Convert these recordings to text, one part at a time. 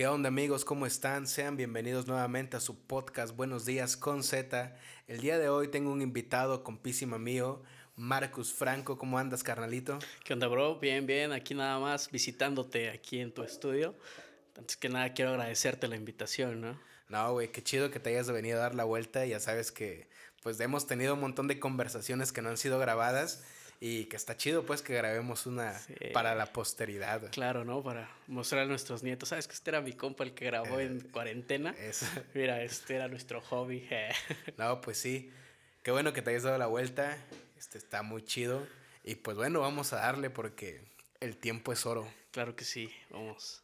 ¿Qué onda amigos? ¿Cómo están? Sean bienvenidos nuevamente a su podcast Buenos días con Z. El día de hoy tengo un invitado compísimo mío, Marcus Franco. ¿Cómo andas, carnalito? ¿Qué onda, bro? Bien, bien. Aquí nada más visitándote aquí en tu estudio. Antes que nada quiero agradecerte la invitación, ¿no? No, güey, qué chido que te hayas venido a dar la vuelta. Ya sabes que pues hemos tenido un montón de conversaciones que no han sido grabadas y que está chido pues que grabemos una para la posteridad. Claro, ¿no? Para mostrar a nuestros nietos. ¿Sabes que este era mi compa el que grabó en eh, cuarentena? Mira, este era nuestro hobby. no, pues sí. Qué bueno que te hayas dado la vuelta. Este está muy chido. Y pues bueno, vamos a darle porque el tiempo es oro. Claro que sí, vamos.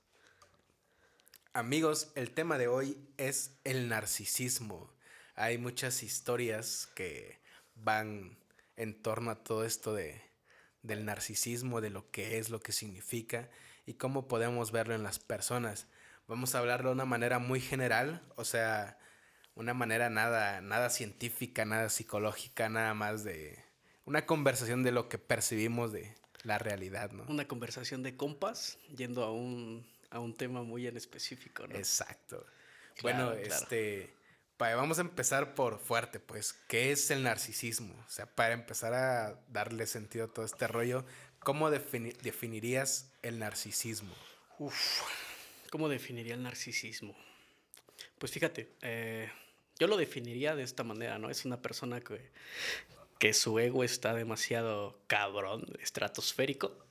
Amigos, el tema de hoy es el narcisismo. Hay muchas historias que van en torno a todo esto de, del narcisismo, de lo que es, lo que significa y cómo podemos verlo en las personas. Vamos a hablarlo de una manera muy general, o sea, una manera nada, nada científica, nada psicológica, nada más de una conversación de lo que percibimos de la realidad, ¿no? Una conversación de compas yendo a un, a un tema muy en específico, ¿no? Exacto. bueno, este vamos a empezar por fuerte, pues. ¿Qué es el narcisismo? O sea, para empezar a darle sentido a todo este rollo, ¿cómo definirías el narcisismo? Uf, ¿cómo definiría el narcisismo? Pues fíjate, eh, yo lo definiría de esta manera, ¿no? Es una persona que, que su ego está demasiado cabrón, estratosférico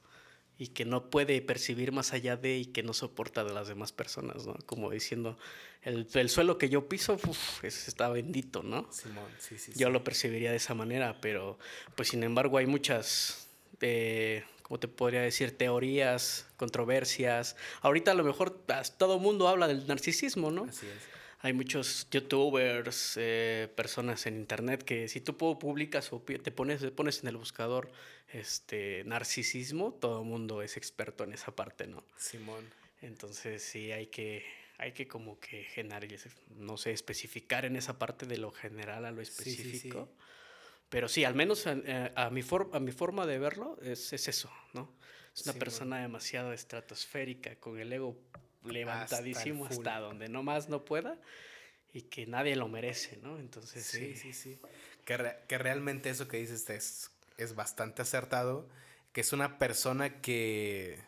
y que no puede percibir más allá de y que no soporta de las demás personas, ¿no? Como diciendo, el, el suelo que yo piso uf, está bendito, ¿no? Simón, sí, sí. Yo lo percibiría de esa manera, pero pues sin embargo hay muchas, eh, ¿cómo te podría decir? Teorías, controversias. Ahorita a lo mejor todo mundo habla del narcisismo, ¿no? Así es hay muchos youtubers, eh, personas en internet que si tú publicas o te pones, pones en el buscador este narcisismo, todo el mundo es experto en esa parte, ¿no? Simón. Entonces sí hay que, hay que como que generar, no sé, especificar en esa parte de lo general a lo específico. Pero sí, al menos a, eh, mi, a mi forma de verlo es, es eso, ¿no? Es una persona demasiado estratosférica, con el ego levantadísimo hasta, donde no más no pueda y que nadie lo merece, ¿no? Entonces, sí, sí, sí. Que, que realmente eso que dices es, es bastante acertado, que es una persona que,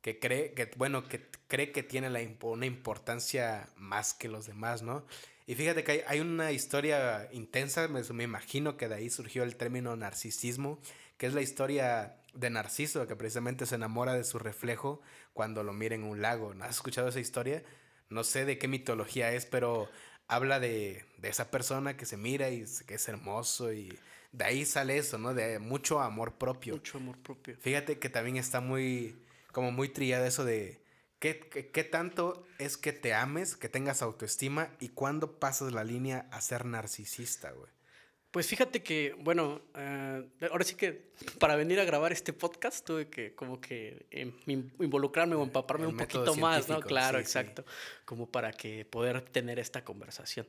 que cree, que, bueno, que cree que tiene la, una importancia más que los demás, ¿no? Y fíjate que hay, hay una historia intensa, me, me, imagino que de ahí surgió el término narcisismo, que es la historia de Narciso, que precisamente se enamora de su reflejo cuando lo mira en un lago. ¿Has escuchado esa historia? No sé de qué mitología es, pero habla de, de esa persona que se mira y que es hermoso y de ahí sale eso, ¿no? De mucho amor propio. Mucho amor propio. Fíjate que también está muy, como muy trillado eso de qué, qué, qué tanto es que te ames, que tengas autoestima y cuándo pasas la línea a ser narcisista, güey. Pues fíjate que, bueno, eh, ahora sí que para venir a grabar este podcast tuve que como que em, involucrarme o empaparme un poquito más, ¿no? Claro, exacto, como para que poder tener esta conversación.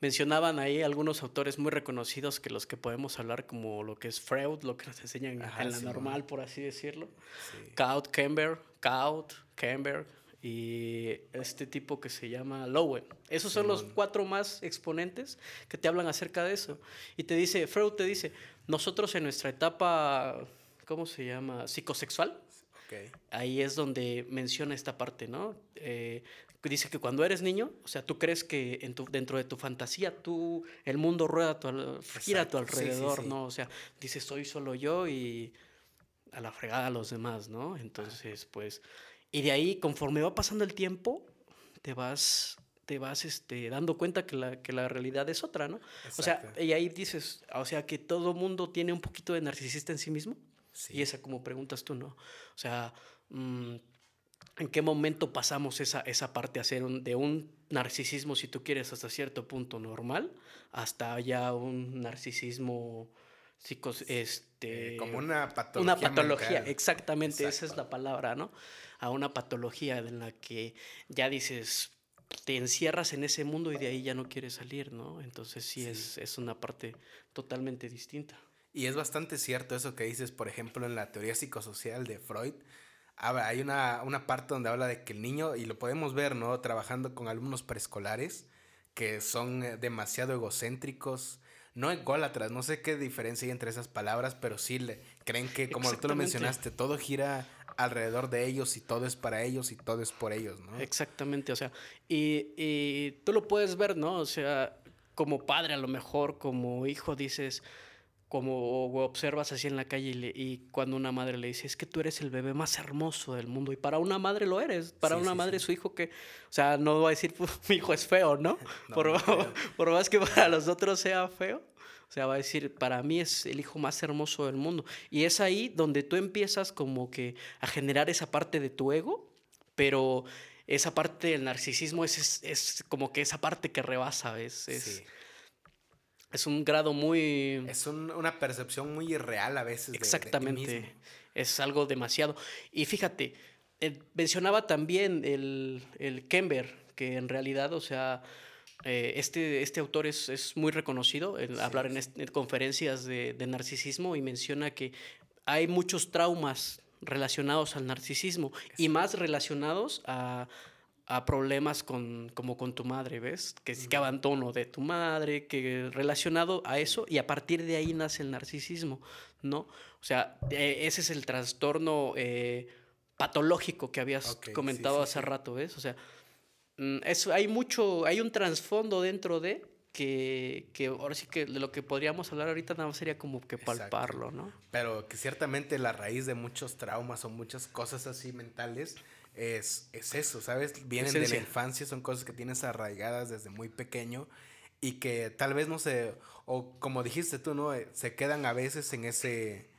Mencionaban ahí algunos autores muy reconocidos que los que podemos hablar como lo que es Freud, lo que nos enseñan en la normal, por así decirlo. Kaut, Kember, Kaut, Kember, y este tipo que se llama Lowen. Esos son los cuatro más exponentes que te hablan acerca de eso. Y te dice, Freud te dice, nosotros en nuestra etapa, ¿cómo se llama? Psicosexual. Ahí es donde menciona esta parte, ¿no? Eh, dice que cuando eres niño, o sea, tú crees que en tu, dentro de tu fantasía, tú, el mundo rueda tu, gira a tu alrededor, ¿no? O sea, dices, soy solo yo y a la fregada a los demás, ¿no? Entonces, pues y de ahí, conforme va pasando el tiempo, te vas, te vas este, dando cuenta que la, que la realidad es otra, ¿no? O sea, y ahí dices, o sea, que todo mundo tiene un poquito de narcisista en sí mismo. Y esa como preguntas tú, ¿no? O sea, mm, ¿en qué momento pasamos esa, esa parte a ser de un narcisismo, si tú quieres, hasta cierto punto normal, hasta ya un narcisismo psicos, este, eh, como una patología. Una patología, exactamente, esa es la palabra, ¿no? A una patología en la que ya dices, te encierras en ese mundo y de ahí ya no quieres salir, ¿no? Entonces sí, Es, es una parte totalmente distinta. Y es bastante cierto eso que dices, por ejemplo, en la teoría psicosocial de Freud, hay una, una parte donde habla de que el niño, y lo podemos ver, ¿no? Trabajando con alumnos preescolares que son eh, demasiado egocéntricos, no ególatras, no sé qué diferencia hay entre esas palabras, pero sí le, creen que, como tú lo mencionaste, todo gira alrededor de ellos y todo es para ellos y todo es por ellos, ¿no? Exactamente, o sea, y, y tú lo puedes ver, ¿no? O sea, como padre a lo mejor, como hijo dices, como observas así en la calle y, cuando una madre le dice, es que tú eres el bebé más hermoso del mundo, y para una madre lo eres, para una madre su hijo que, o sea, no va a decir, mi hijo es feo, ¿no? por, por, más que para los otros sea feo, o sea, va a decir, para mí es el hijo más hermoso del mundo. Y es ahí donde tú empiezas como que a generar esa parte de tu ego, pero esa parte del narcisismo es, es, como que esa parte que rebasa, ¿ves? Es, es un grado muy... Es una percepción muy irreal a veces. Exactamente. es algo demasiado. Y fíjate, eh, mencionaba también el, el Kember, que en realidad, o sea, eh, este, este autor es, es muy reconocido en hablar en, en, conferencias de, de narcisismo y menciona que hay muchos traumas relacionados al narcisismo y más relacionados a a problemas con, como con tu madre, ¿ves? Que, que abandono de tu madre, que relacionado a eso, y a partir de ahí nace el narcisismo, ¿no? O sea, e, ese es el trastorno eh, patológico que habías comentado hace rato, ¿ves? O sea, mm, eso, hay mucho, hay un trasfondo dentro de que, que, ahora sí que de lo que podríamos hablar ahorita nada más sería como que palparlo, ¿no? Pero que ciertamente la raíz de muchos traumas o muchas cosas así mentales es, es eso, ¿sabes? Vienen de la infancia, son cosas que tienes arraigadas desde muy pequeño y que tal vez no se, o como dijiste tú, ¿no? Eh, se quedan a veces en ese,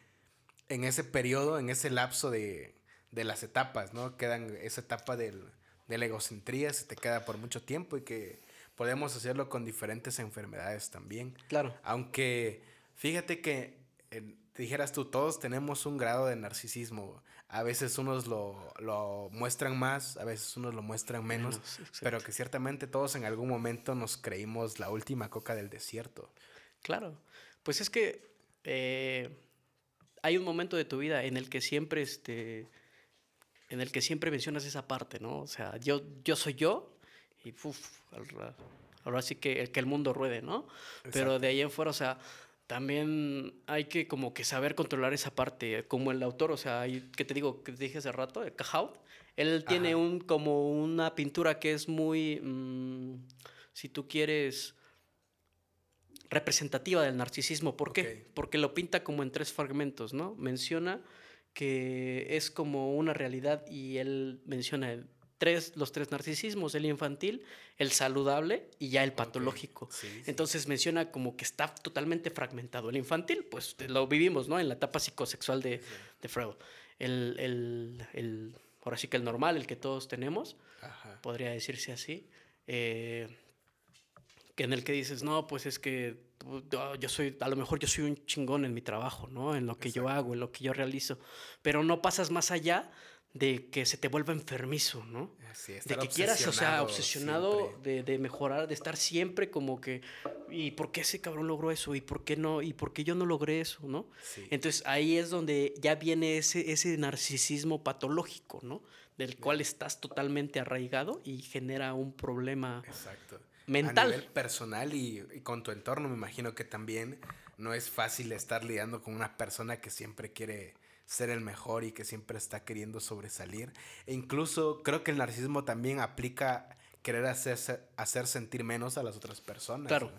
en ese periodo, en ese lapso de, de las etapas, ¿no? Quedan esa etapa del, de la egocentría, se te queda por mucho tiempo y que podemos hacerlo con diferentes enfermedades también. Claro. Aunque fíjate que, dijeras tú, todos tenemos un grado de narcisismo a veces unos lo, muestran más, a veces unos lo muestran menos, pero que ciertamente todos en algún momento nos creímos la última coca del desierto. Claro, pues es que eh, hay un momento de tu vida en el que siempre, este, en el que siempre mencionas esa parte, ¿no? O sea, yo, yo soy yo y ahora sí que, que el mundo ruede, ¿no? Pero de ahí en fuera, o sea, también hay que como que saber controlar esa parte, como el autor, o sea, hay, que te digo, que te dije hace rato, Cahout, él tiene un, como una pintura que es muy, mm, si tú quieres, representativa del narcisismo. ¿Por qué? Porque lo pinta como en tres fragmentos, ¿no? Menciona que es como una realidad y él menciona el tres, los tres narcisismos, el infantil, el saludable y ya el patológico. Entonces menciona como que está totalmente fragmentado. El infantil, pues lo vivimos, ¿no? En la etapa psicosexual de, de Freud. El, el, el, ahora sí que el normal, el que todos tenemos, podría decirse así. Eh, que en el que dices, no, pues es que yo soy, a lo mejor yo soy un chingón en mi trabajo, ¿no? En lo que yo hago, en lo que yo realizo, pero no pasas más allá de que se te vuelva enfermizo, ¿no? de que quieras, o sea, obsesionado de, de, mejorar, de estar siempre como que, ¿y por qué ese cabrón logró eso? ¿Y por qué no? ¿Y por qué yo no logré eso? ¿no? Entonces ahí es donde ya viene ese, ese narcisismo patológico, ¿no? Del cual estás totalmente arraigado y genera un problema mental. A nivel personal y, y con tu entorno, me imagino que también no es fácil estar lidiando con una persona que siempre quiere ser el mejor y que siempre está queriendo sobresalir. E incluso creo que el narcisismo también aplica querer hacer, hacer sentir menos a las otras personas. Claro.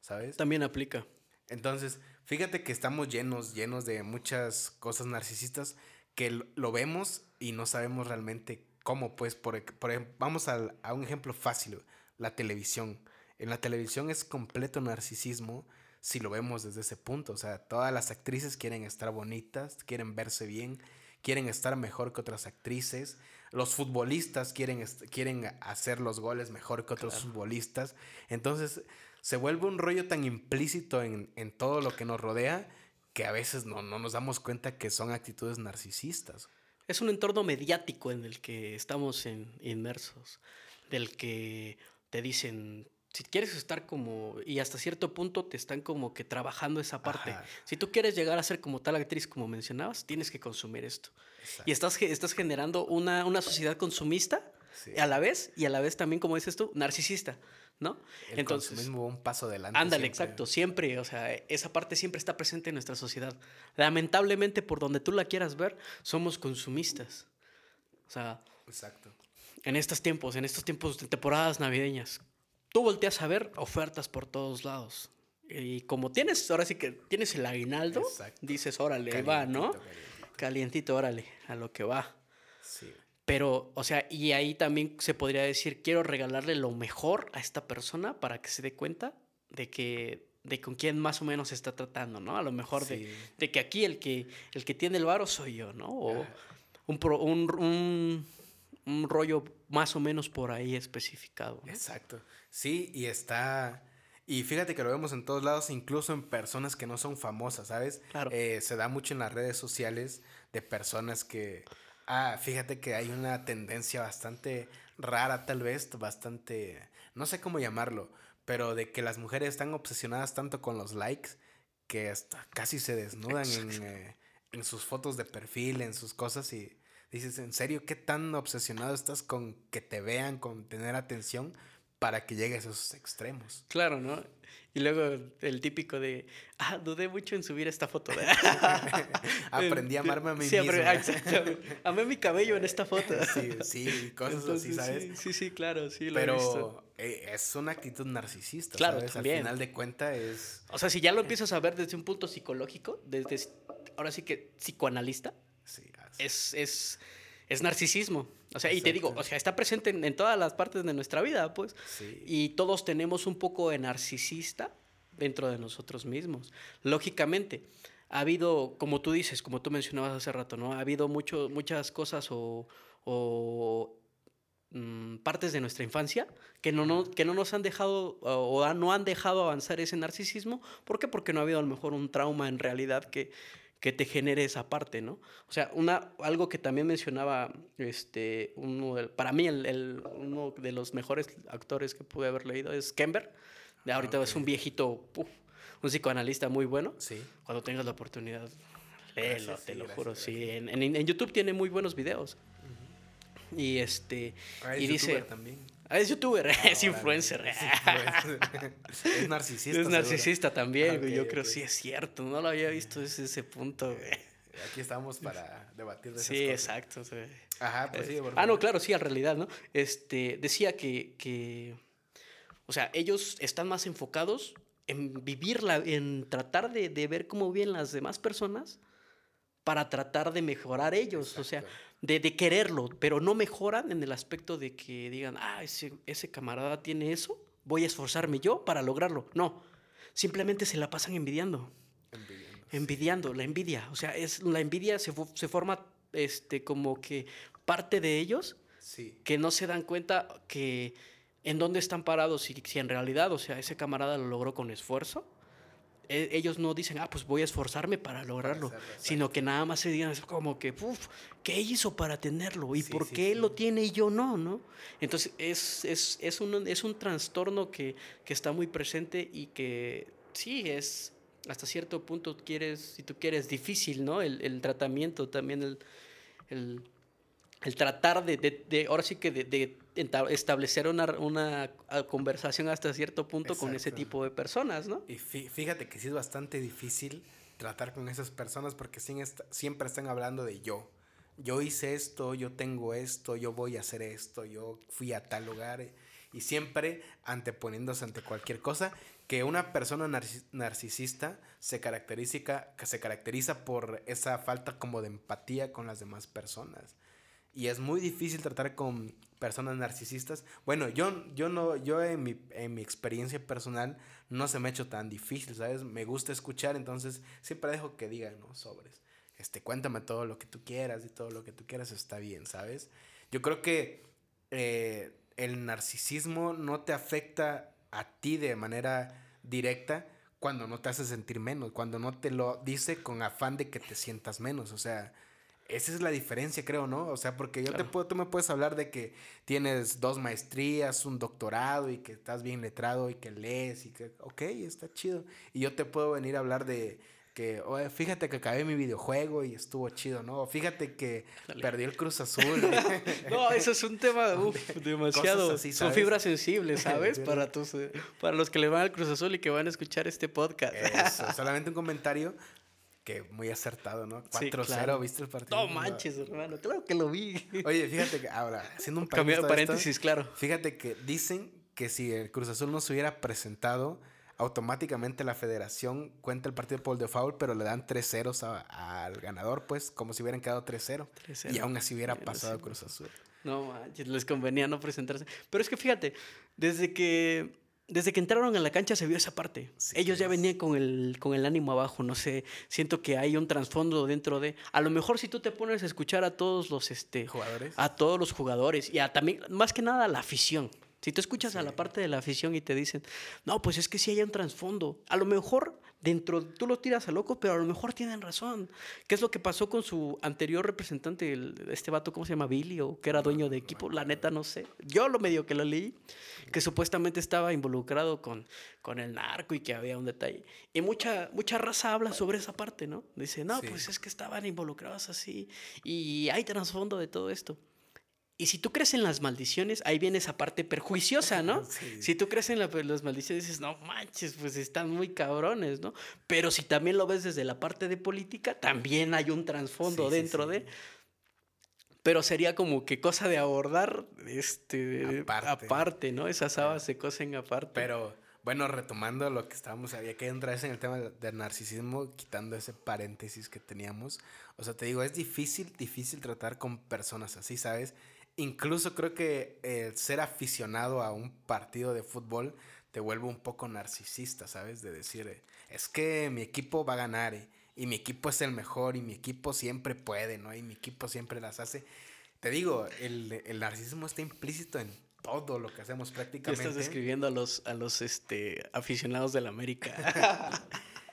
¿Sabes? También aplica. Entonces, fíjate que estamos llenos, llenos de muchas cosas narcisistas que lo vemos y no sabemos realmente cómo, pues, por, por vamos a, a un ejemplo fácil, la televisión. En la televisión es completo narcisismo si lo vemos desde ese punto. O sea, todas las actrices quieren estar bonitas, quieren verse bien, quieren estar mejor que otras actrices. Los futbolistas quieren, quieren hacer los goles mejor que otros futbolistas. Entonces, se vuelve un rollo tan implícito en, en, todo lo que nos rodea que a veces no, no nos damos cuenta que son actitudes narcisistas. Es un entorno mediático en el que estamos inmersos, del que te dicen si quieres estar como, y hasta cierto punto te están como que trabajando esa parte. Si tú quieres llegar a ser como tal actriz como mencionabas, tienes que consumir esto. Y estás, estás generando una, una sociedad consumista a la vez, y a la vez también, como dices tú, narcisista. ¿no? El Entonces, consumismo un paso adelante. Ándale, exacto, siempre, o sea, esa parte siempre está presente en nuestra sociedad. Lamentablemente, por donde tú la quieras ver, somos consumistas. O sea, exacto. En estos tiempos, en estos tiempos de temporadas navideñas, tú volteas a ver ofertas por todos lados. Y como tienes, ahora sí que tienes el aguinaldo, dices, órale, va, ¿no? Calientito. órale, a lo que va. Sí. Pero, o sea, y ahí también se podría decir, quiero regalarle lo mejor a esta persona para que se dé cuenta de que de con quién más o menos se está tratando, ¿no? A lo mejor de, de, que aquí el que, el que tiene el varo soy yo, ¿no? O un, un, un, un rollo más o menos por ahí especificado. Exacto. Sí, y está... Y fíjate que lo vemos en todos lados, incluso en personas que no son famosas, ¿sabes? Claro. Eh, se da mucho en las redes sociales de personas que... Ah, fíjate que hay una tendencia bastante rara, tal vez, bastante... No sé cómo llamarlo, pero de que las mujeres están obsesionadas tanto con los likes que hasta casi se desnudan en, eh, en sus fotos de perfil, en sus cosas y dices, ¿en serio qué tan obsesionado estás con que te vean, con tener atención? Para que llegues a esos extremos. Claro, ¿no? Y luego el típico de, ah, dudé mucho en subir esta foto. Aprendí a amarme a mí sí, mismo. Amé mi cabello en esta foto. sí, sí, cosas así, ¿sabes? Sí, sí, claro, sí, lo Pero he visto. Eh, es una actitud narcisista, claro, ¿sabes? Al final de cuentas es... O sea, si ya lo empiezas a ver desde un punto psicológico, desde, ahora sí que psicoanalista, sí, es, es, es narcisismo. O sea, y te digo, o sea, está presente en, todas las partes de nuestra vida, pues. Y todos tenemos un poco de narcisista dentro de nosotros mismos. Lógicamente, ha habido, como tú dices, como tú mencionabas hace rato, ¿no? Ha habido mucho, muchas cosas o, o mm, partes de nuestra infancia que no, no, que no nos han dejado o no han dejado avanzar ese narcisismo. ¿Por qué? Porque no ha habido a lo mejor un trauma en realidad que, que te genere esa parte, ¿no? O sea, una, algo que también mencionaba, este, uno para mí, el, uno de los mejores actores que pude haber leído es Kember. De ahorita ah, es un viejito, un psicoanalista muy bueno. Sí. Cuando tengas la oportunidad, léelo, te lo juro. Sí, en, en, YouTube tiene muy buenos videos. Y este. Ah, y dice. También. Ah, es youtuber, es influencer. Es, narcisista. Es narcisista tambibién, güey. Yo creo que sí es cierto. No lo había visto desde ese punto, güey. Aquí estamos para debatir de esas sí, exacto. Ajá, pues sí. ah, no, claro, sí, en realidad, ¿no? Este, decía que, que, o sea, ellos están más enfocados en vivirla, en tratar de, de ver cómo viven las demás personas para tratar de mejorar ellos. O sea, de, quererlo, pero no mejoran en el aspecto de que digan, ah, ese, ese camarada tiene eso, voy a esforzarme yo para lograrlo. No, simplemente se la pasan envidiando. Envidiando, la envidia. O sea, es, la envidia se, se forma este, como que parte de ellos que no se dan cuenta que en dónde están parados y si en realidad, o sea, ese camarada lo logró con esfuerzo ellos no dicen, ah, pues voy a esforzarme para lograrlo, sino que nada más se digan como que, uff, ¿qué hizo para tenerlo? ¿Y por qué él lo tiene y yo no? ¿no? Entonces es, es, es, un, es un trastorno que, que está muy presente y que sí es hasta cierto punto quieres, si tú quieres, difícil, ¿no? El, el tratamiento también, el, el, el tratar de, de, de, ahora sí que de, de establecer una, una, conversación hasta cierto punto con ese tipo de personas, ¿no? Y fíjate que sí es bastante difícil tratar con esas personas porque siempre están hablando de yo. Yo hice esto, yo tengo esto, yo voy a hacer esto, yo fui a tal lugar. Y siempre anteponiéndose ante cualquier cosa, que una persona narcisista se caracteriza, se caracteriza por esa falta como de empatía con las demás personas. Y es muy difícil tratar con personas narcisistas. Bueno, yo, yo no, yo en mi, en mi experiencia personal no se me ha hecho tan difícil, ¿sabes? Me gusta escuchar, entonces siempre dejo que digan, ¿no? Sobres. Este, cuéntame todo lo que tú quieras y todo lo que tú quieras está bien, ¿sabes? Yo creo que eh, el narcisismo no te afecta a ti de manera directa cuando no te hace sentir menos, cuando no te lo dice con afán de que te sientas menos, o sea, esa es la diferencia, creo, ¿no? O sea, porque yo te puedo, tú me puedes hablar de que tienes dos maestrías, un doctorado y que estás bien letrado y que lees y que, ok, está chido. Y yo te puedo venir a hablar de que, oye, fíjate que acabé mi videojuego y estuvo chido, ¿no? fíjate que perdí el Cruz Azul. no, eso es un tema demasiado. Son fibras sensibles, ¿sabes? para, tus, eh, para los que le van al Cruz Azul y que van a escuchar este podcast. Eso, solamente un comentario que muy acertado, ¿no? 4-0, ¿viste el partido? No manches, hermano, claro que lo vi. Oye, fíjate que ahora, haciendo un paréntesis, claro. Fíjate que dicen que si el Cruz Azul no se hubiera presentado, automáticamente la federación cuenta el partido por default, pero le dan 3 ceros al ganador, pues, como si hubieran quedado 3-0. Y aún así hubiera pasado el Cruz Azul. No manches, les convenía no presentarse. Pero es que fíjate, desde que desde que entraron a la cancha se vio esa parte. Ellos ya venían con el, con el ánimo abajo, no sé, siento que hay un trasfondo dentro de... A lo mejor si tú te pones a escuchar a todos los este, jugadores, a todos los jugadores y a también, más que nada a la afición. Si tú escuchas a la parte de la afición y te dicen, no, pues es que sí hay un trasfondo. A lo mejor dentro, tú lo tiras a loco, pero a lo mejor tienen razón. ¿Qué es lo que pasó con su anterior representante, este vato, ¿cómo se llama? Billy, o que era dueño de equipo? La neta, no sé. Yo lo medio que lo leí, que supuestamente estaba involucrado con, con el narco y que había un detalle. Y mucha, mucha raza habla sobre esa parte, ¿no? Dice, no, pues es que estaban involucrados así y hay trasfondo de todo esto. Y si tú crees en las maldiciones, ahí viene esa parte perjuiciosa, ¿no? Si tú crees en las maldiciones, dices, no manches, pues están muy cabrones, ¿no? Pero si también lo ves desde la parte de política, también hay un trasfondo dentro de... Pero sería como que cosa de abordar este, aparte. ¿no? Esas habas se cosen aparte. Pero bueno, retomando lo que estábamos, había que entrar en el tema del narcisismo, quitando ese paréntesis que teníamos. O sea, te digo, es difícil, difícil tratar con personas así, ¿sabes? Incluso creo que el ser aficionado a un partido de fútbol te vuelve un poco narcisista, ¿sabes? De decir, es que mi equipo va a ganar eh, y mi equipo es el mejor y mi equipo siempre puede, ¿no? Y mi equipo siempre las hace. Te digo, el, narcisismo está implícito en todo lo que hacemos prácticamente. Estás describiendo a los, a los este, aficionados del América.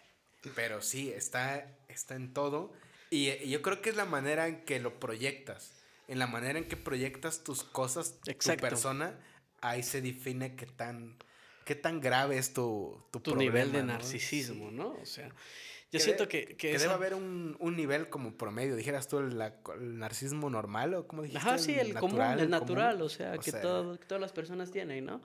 Pero sí, está, está en todo. Y, y yo creo que es la manera en que lo proyectas en la manera en que proyectas tus cosas, tu persona, ahí se define qué tan, qué tan grave es tu, tu, tu nivel de narcisismo, ¿no? O sea, yo siento que... Que, debe haber un, nivel como promedio, dijeras tú, el, narcisismo normal o como dijiste. Ajá, sí, el, común, el natural, o sea, que, todas las personas tienen, ¿no?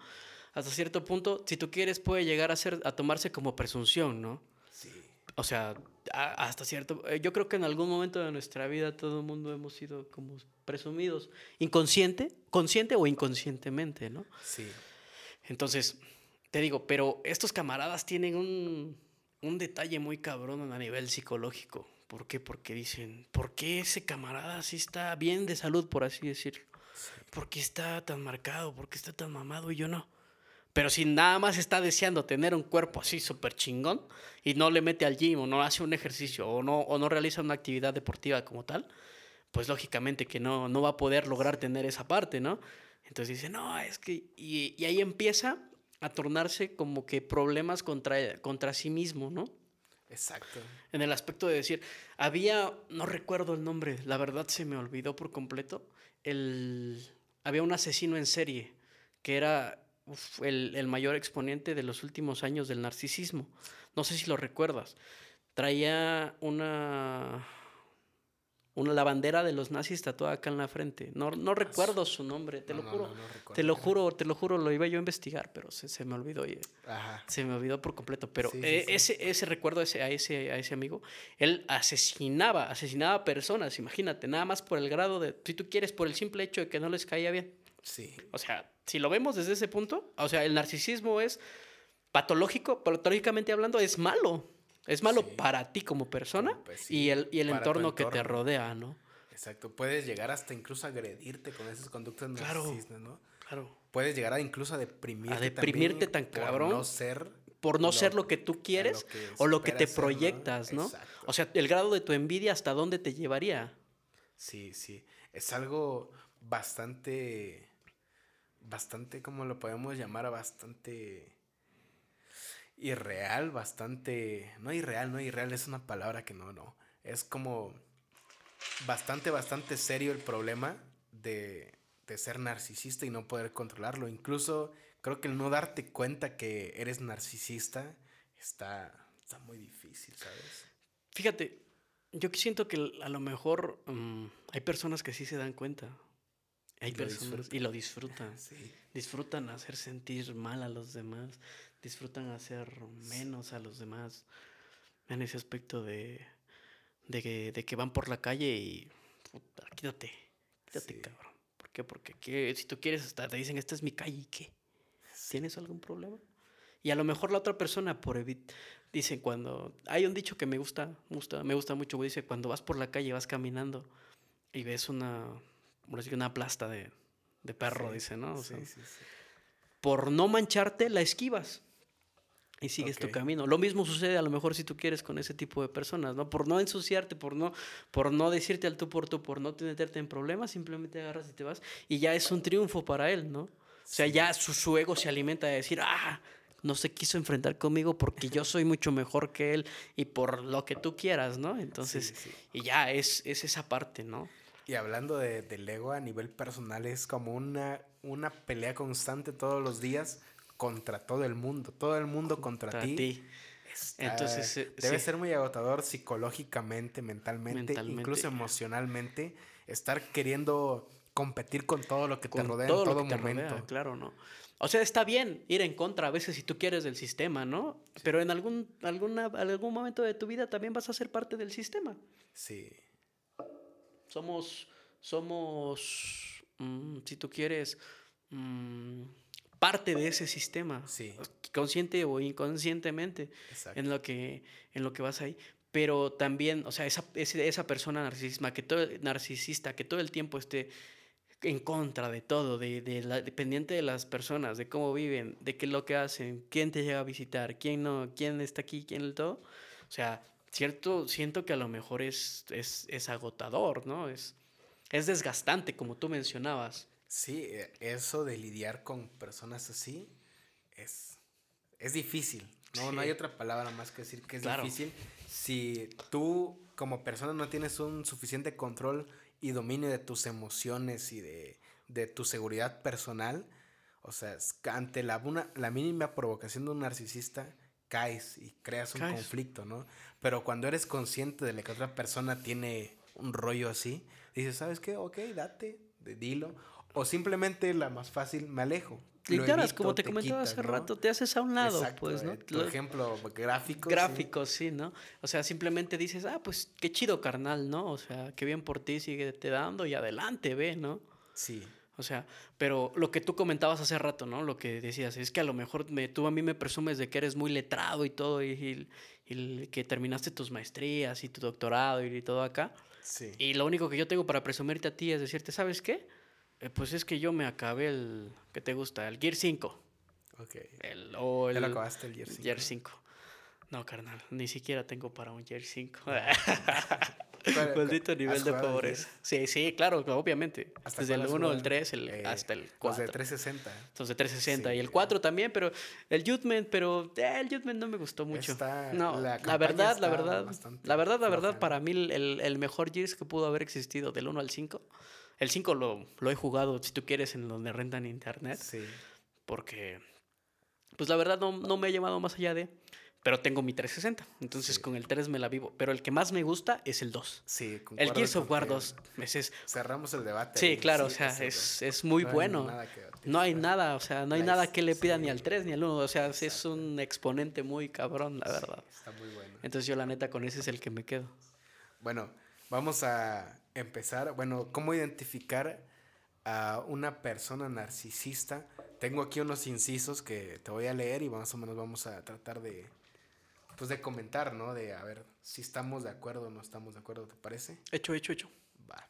Hasta cierto punto, si tú quieres, puede llegar a, ser, a tomarse como presunción, ¿no? Sí. O sea, hasta cierto... Eh, yo creo que en algún momento de nuestra vida todo el mundo hemos sido como presumidos, inconsciente, consciente o inconscientemente, ¿no? Sí. Entonces, te digo, pero estos camaradas tienen un, un detalle muy cabrón a nivel psicológico. ¿Por qué? Porque dicen, ¿por qué ese camarada así está bien de salud, por así decirlo? ¿Por qué está tan marcado? ¿Por qué está tan mamado y yo no? Pero si nada más está deseando tener un cuerpo así súper chingón y no le mete al gym o no hace un ejercicio o no, o no realiza una actividad deportiva como tal, pues lógicamente que no, no va a poder lograr tener esa parte, ¿no? Entonces dice, no, es que... Y, y ahí empieza a tornarse como que problemas contra, contra sí mismo, ¿no? Exacto. En el aspecto de decir, había, no recuerdo el nombre, la verdad se me olvidó por completo, el, había un asesino en serie que era el, el, mayor exponente de los últimos años del narcisismo. No sé si lo recuerdas. Traía una una, la bandera de los nazis tatuada acá en la frente. No, no recuerdo su nombre, te lo juro. te lo juro, te lo juro, lo iba yo a investigar, pero se, se me olvidó. Se me olvidó por completo. Pero eh, Ese, ese recuerdo ese, a, ese, a ese amigo, él asesinaba, asesinaba personas, imagínate, nada más por el grado de, si tú quieres, por el simple hecho de que no les caía bien. Sí. O sea, si lo vemos desde ese punto, o sea, el narcisismo es patológico, patológicamente hablando, es malo. Es malo para ti como persona pues y el, y el entorno, que te rodea, ¿no? Exacto. Puedes llegar hasta incluso a agredirte con esas conductas claro, ¿no? Claro. Puedes llegar a incluso a deprimirte. A deprimirte tan cabrón. Por no ser. Por no ser lo que tú quieres o lo que te proyectas, ¿no? O sea, el grado de tu envidia, ¿hasta dónde te llevaría? Sí, sí. Es algo bastante. Bastante, ¿cómo lo podemos llamar? Bastante irreal, bastante... No irreal, no irreal, es una palabra que no, no. Es como... bastante, bastante serio el problema de, de ser narcisista y no poder controlarlo. Incluso creo que el no darte cuenta que eres narcisista está, está muy difícil, ¿sabes? Fíjate, yo siento que a lo mejor mm, hay personas que sí se dan cuenta. Hay personas y lo disfrutan. Disfrutan hacer sentir mal a los demás. Disfrutan hacer menos a los demás. En ese aspecto de, de, que, de que van por la calle y. Puta, quítate. Quítate, cabrón. ¿Por qué? Porque si tú quieres estar, te dicen, esta es mi calle y qué. ¿Tienes algún problema? Y a lo mejor la otra persona, por evitar Dicen cuando. Hay un dicho que me gusta, me gusta, me gusta mucho, Dice: cuando vas por la calle, vas caminando y ves una. Una plasta de, de perro, dice, ¿no? sí, sí, por no mancharte, la esquivas y sigues tu camino. Lo mismo sucede a lo mejor si tú quieres con ese tipo de personas, ¿no? Por no ensuciarte, por no, por no decirte al tú por tú, por no meterte en problemas, simplemente agarras y te vas y ya es un triunfo para él, ¿no? O sea, ya su, su, ego se alimenta de decir, ah, no se quiso enfrentar conmigo porque yo soy mucho mejor que él y por lo que tú quieras, ¿no? Entonces, y ya es, es esa parte, ¿no? Y hablando de, del ego a nivel personal, es como una, una pelea constante todos los días contra todo el mundo. Todo el mundo contra, ti. Entonces, eh, debe ser muy agotador psicológicamente, mentalmente, incluso emocionalmente, estar queriendo competir con todo lo que te rodea en todo momento. claro, ¿no? O sea, está bien ir en contra a veces si tú quieres del sistema, ¿no? Pero en algún, alguna, algún momento de tu vida también vas a ser parte del sistema. Sí. Somos, somos, mm, si tú quieres, mm, parte de ese sistema. Sí. Consciente o inconscientemente. En lo que, en lo que vas ahí pero también, o sea, esa, esa persona narcisista que, todo, narcisista que todo el tiempo esté en contra de todo, de, la, dependiente de las personas, de cómo viven, de qué es lo que hacen, quién te llega a visitar, quién no, quién está aquí, quién el todo. O sea, cierto, siento que a lo mejor es, es, agotador, ¿no? Es, es desgastante, como tú mencionabas. Sí, e, eso de lidiar con personas así es, es difícil. No, no hay otra palabra más que decir que es difícil. Si tú como persona no tienes un suficiente control y dominio de tus emociones y de, de tu seguridad personal, o sea, ante la, una, la mínima provocación de un narcisista, caes y creas un conflicto, ¿no? Pero cuando eres consciente de que otra persona tiene un rollo así, dices, ¿sabes qué? Ok, date, dilo. O simplemente la más fácil, me alejo. Literas, como te, comentaba hace rato, te haces a un lado, pues, ¿no? Por ejemplo, gráficos. Gráficos, ¿sí? ¿no? O sea, simplemente dices, ah, pues qué chido, carnal, ¿no? O sea, qué bien por ti, sigue te dando y adelante, ve, ¿no? Sí. O sea, pero lo que tú comentabas hace rato, ¿no? Lo que decías, es que a lo mejor me, tú a mí me presumes de que eres muy letrado y todo, y, y, que terminaste tus maestrías y tu doctorado y todo acá. Sí. Y lo único que yo tengo para presumirte a ti es decirte, ¿sabes qué? Eh, pues es que yo me acabé el. ¿Qué te gusta? El Gear 5. Ok. El, o el, ya lo acabaste el Gear 5. Gear 5. No, carnal, ni siquiera tengo para un Gear 5. Maldito nivel de pobreza. Sí, sí, claro, obviamente. Desde el 1, el 3, el, eh, hasta el 4. Los de 360. Los de 360. y el 4 también, pero el Judgment, pero eh, el Judgment no me gustó mucho. no, la, verdad, la verdad, la verdad, la verdad, para mí el, el mejor Gears que pudo haber existido del 1 al 5 el 5 lo, lo, he jugado, si tú quieres, en donde rentan internet. Sí. Porque, pues la verdad no, no me ha llevado más allá de... Pero tengo mi 360, entonces con el 3 me la vivo. Pero el que más me gusta es el 2. Sí, El Gears of War 2. Es, cerramos el debate. Sí, claro, o sea, es, es, muy bueno. no hay nada, o sea, no hay nada que le pida ni al 3 ni al 1. O sea, es un exponente muy cabrón, la verdad. está muy bueno. Entonces yo la neta con ese es el que me quedo. Bueno, vamos a empezar, bueno, cómo identificar a una persona narcisista. Tengo aquí unos incisos que te voy a leer y más o menos vamos a tratar de, pues de comentar, ¿no? De a ver si estamos de acuerdo o no estamos de acuerdo, ¿te parece? Hecho, hecho, hecho. Va.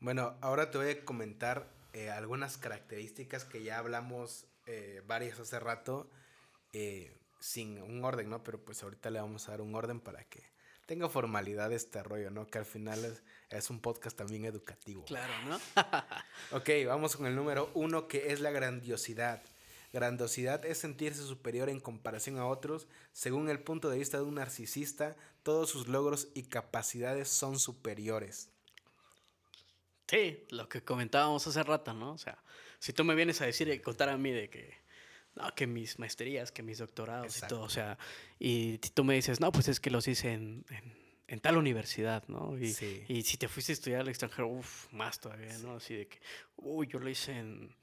Bueno, ahora te voy a comentar eh, algunas características que ya hablamos eh, varias hace rato, eh, sin un orden, ¿no? Pero pues ahorita le vamos a dar un orden para que tenga formalidad este rollo, ¿no? Que al final es, es un podcast también educativo. Claro, ¿no? ok, vamos con el número uno, que es la grandiosidad. Grandiosidad es sentirse superior en comparación a otros. Según el punto de vista de un narcisista, todos sus logros y capacidades son superiores. Sí, lo que comentábamos hace rato, ¿no? O sea, si tú me vienes a decir y contar a mí de que, no, que mis maestrías, que mis doctorados y todo, o sea, y tú me dices, no, pues es que los hice en, en, tal universidad, ¿no? Y, y, si te fuiste a estudiar al extranjero, uff, más todavía, ¿no? Así de que, uy, yo lo hice en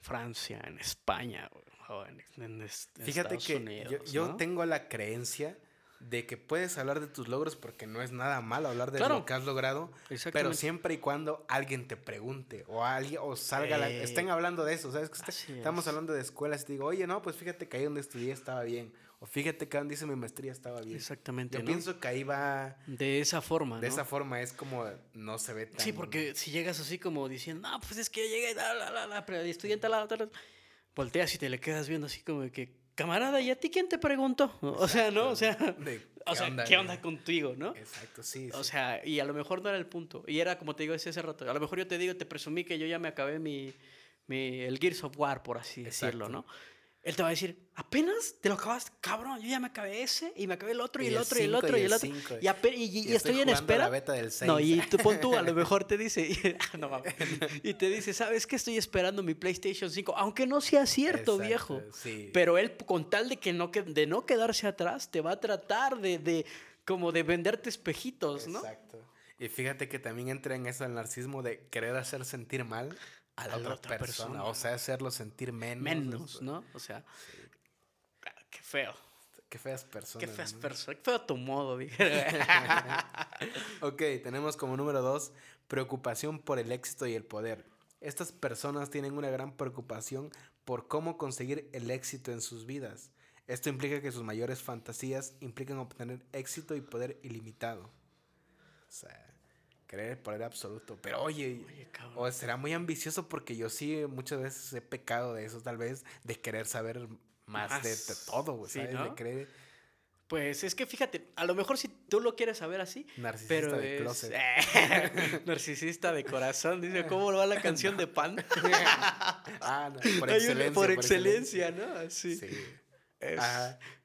Francia, en España, o en, en, Fíjate que yo, tengo la creencia de que puedes hablar de tus logros porque no es nada malo hablar de lo que has logrado, pero siempre y cuando alguien te pregunte o alguien o salga la, estén hablando de eso, ¿sabes? estamos hablando de escuelas y te digo, "Oye, no, pues fíjate que ahí donde estudié estaba bien." O fíjate que donde hice mi maestría estaba bien. Exactamente. Yo pienso que ahí va. De esa forma. De esa forma es como no se ve tan. Sí, porque si llegas así como diciendo, no, pues es que llegué, la, la, la, la, pero estudié en tal, tal, volteas y te le quedas viendo así como que, camarada, ¿y a ti quién te preguntó? O sea, ¿no? O sea, o sea ¿qué onda contigo, no? Exacto, sí, O sea, y a lo mejor no era el punto. Y era como te digo ese rato. A lo mejor yo te digo, te presumí que yo ya me acabé mi, mi el Gears of War, por así decirlo, ¿no? Él te va a decir, apenas te lo acabas, cabrón, yo ya me acabé ese y me acabé el otro y, el, otro y el otro y el otro. Y, estoy, en espera. no, y tú pon tú, a lo mejor te dice, no, y te dice, ¿sabes qué? Estoy esperando mi PlayStation 5, aunque no sea cierto, viejo. Pero él, con tal de que no, de no quedarse atrás, te va a tratar de, de como de venderte espejitos, ¿no? Exacto. Y fíjate que también entra en eso el narcismo de querer hacer sentir mal a la, otra, persona. O sea, hacerlo sentir menos. Menos, ¿no? O sea, qué feo. Qué feas personas. Qué feas personas. Qué feo tu modo, dije. ok, tenemos como número dos, preocupación por el éxito y el poder. Estas personas tienen una gran preocupación por cómo conseguir el éxito en sus vidas. Esto implica que sus mayores fantasías implican obtener éxito y poder ilimitado. O sea, Querer el poder absoluto. Pero oye, o será muy ambicioso porque yo sí muchas veces he pecado de eso, tal vez, de querer saber más, de, todo, ¿sabes? De querer... Pues es que fíjate, a lo mejor si tú lo quieres saber así. Narcisista pero de closet. narcisista de corazón. Dice, ¿cómo va la canción de Pan? ah, por excelencia. por, excelencia, ¿no? Sí.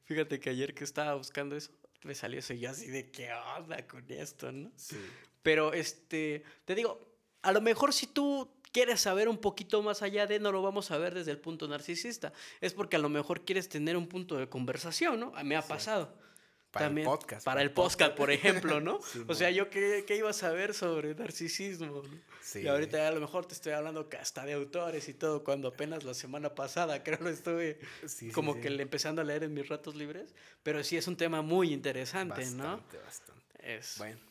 fíjate que ayer que estaba buscando eso, me salió eso y yo así de qué onda con esto, ¿no? Sí. Pero este, te digo, a lo mejor si tú quieres saber un poquito más allá de, no lo vamos a ver desde el punto narcisista. Es porque a lo mejor quieres tener un punto de conversación, ¿no? Me ha pasado. Para el podcast. Para, el podcast, por ejemplo, ¿no? o sea, yo qué, qué, iba a saber sobre narcisismo. Sí. Y ahorita a lo mejor te estoy hablando hasta de autores y todo, cuando apenas la semana pasada creo lo estuve como que empezando a leer en mis ratos libres. Pero sí es un tema muy interesante, ¿no? Bastante, bastante. Es, bueno.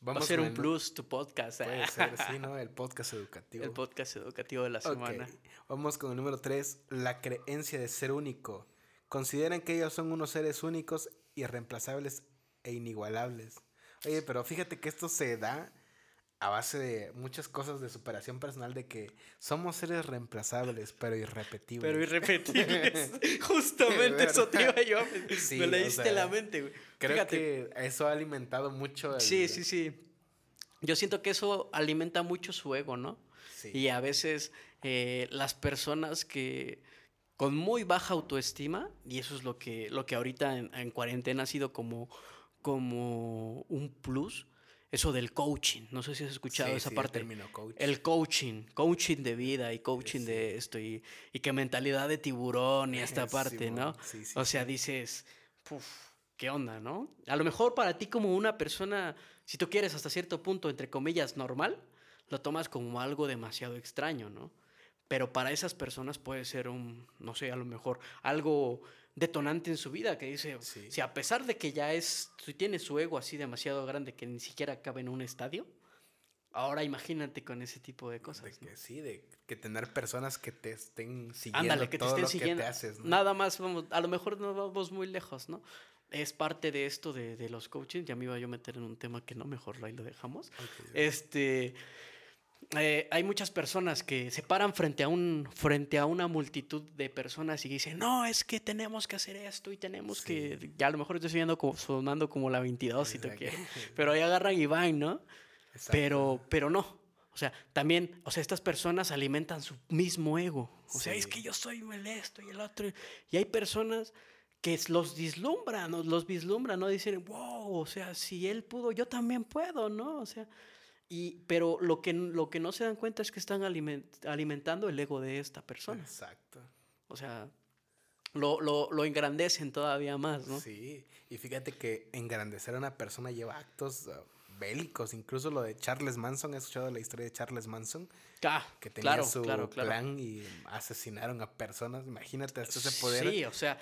Vamos a ser un plus tu podcast. Puede ser, sí, ¿no? El podcast educativo. El podcast educativo de la semana. Vamos con el número 3, la creencia de ser único. Consideran que ellos son unos seres únicos, irreemplazables e inigualables. Oye, pero fíjate que esto se da a base de muchas cosas de superación personal de que somos seres reemplazables, pero irrepetibles. Pero irrepetibles. Justamente eso te iba yo. me leíste la mente, güey. Creo que eso ha alimentado mucho. Sí, sí, sí. Yo siento que eso alimenta mucho su ego, ¿no? Sí. Y a veces eh, las personas que con muy baja autoestima, y eso es lo que, lo que ahorita en, en cuarentena ha sido como, como un plus, eso del coaching. No sé si has escuchado esa parte. El, el, coaching, coaching de vida y coaching de esto y, y que mentalidad de tiburón y esta parte, ¿no? o sea, dices, ¿qué onda, no? A lo mejor para ti como una persona, si tú quieres hasta cierto punto, entre comillas, normal, lo tomas como algo demasiado extraño, ¿no? Pero para esas personas puede ser un, no sé, a lo mejor algo detonante en su vida, que dice, si a pesar de que ya es, si tiene su ego así demasiado grande que ni siquiera cabe en un estadio, ahora imagínate con ese tipo de cosas. De que sí, de que tener personas que te estén siguiendo Ándale, que te estén siguiendo. haces. Nada más, vamos, a lo mejor no vamos muy lejos, ¿no? Es parte de esto de, de los coaching, ya me iba yo a meter en un tema que no, mejor ahí lo dejamos. este eh, hay muchas personas que se paran frente a, un, frente a una multitud de personas y dicen, no, es que tenemos que hacer esto y tenemos que, ya a lo mejor estoy sonando como, sonando como la 22 si tú quieres, pero ahí agarran y van, ¿no? Pero, pero no. O sea, también, o sea, estas personas alimentan su mismo ego. O sea, es que yo soy el esto y el otro. Y hay personas que los vislumbran, los vislumbran, ¿no? Dicen, wow, o sea, si él pudo, yo también puedo, ¿no? O sea, y, pero lo que, lo que no se dan cuenta es que están alimentando el ego de esta persona. Exacto. O sea, lo, lo, lo, engrandecen todavía más, ¿no? Sí, y fíjate que engrandecer a una persona lleva actos uh, bélicos, incluso lo de Charles Manson, ¿has escuchado la historia de Charles Manson? Ah, que tenía su plan y asesinaron a personas, imagínate hasta ese poder. Sí, o sea,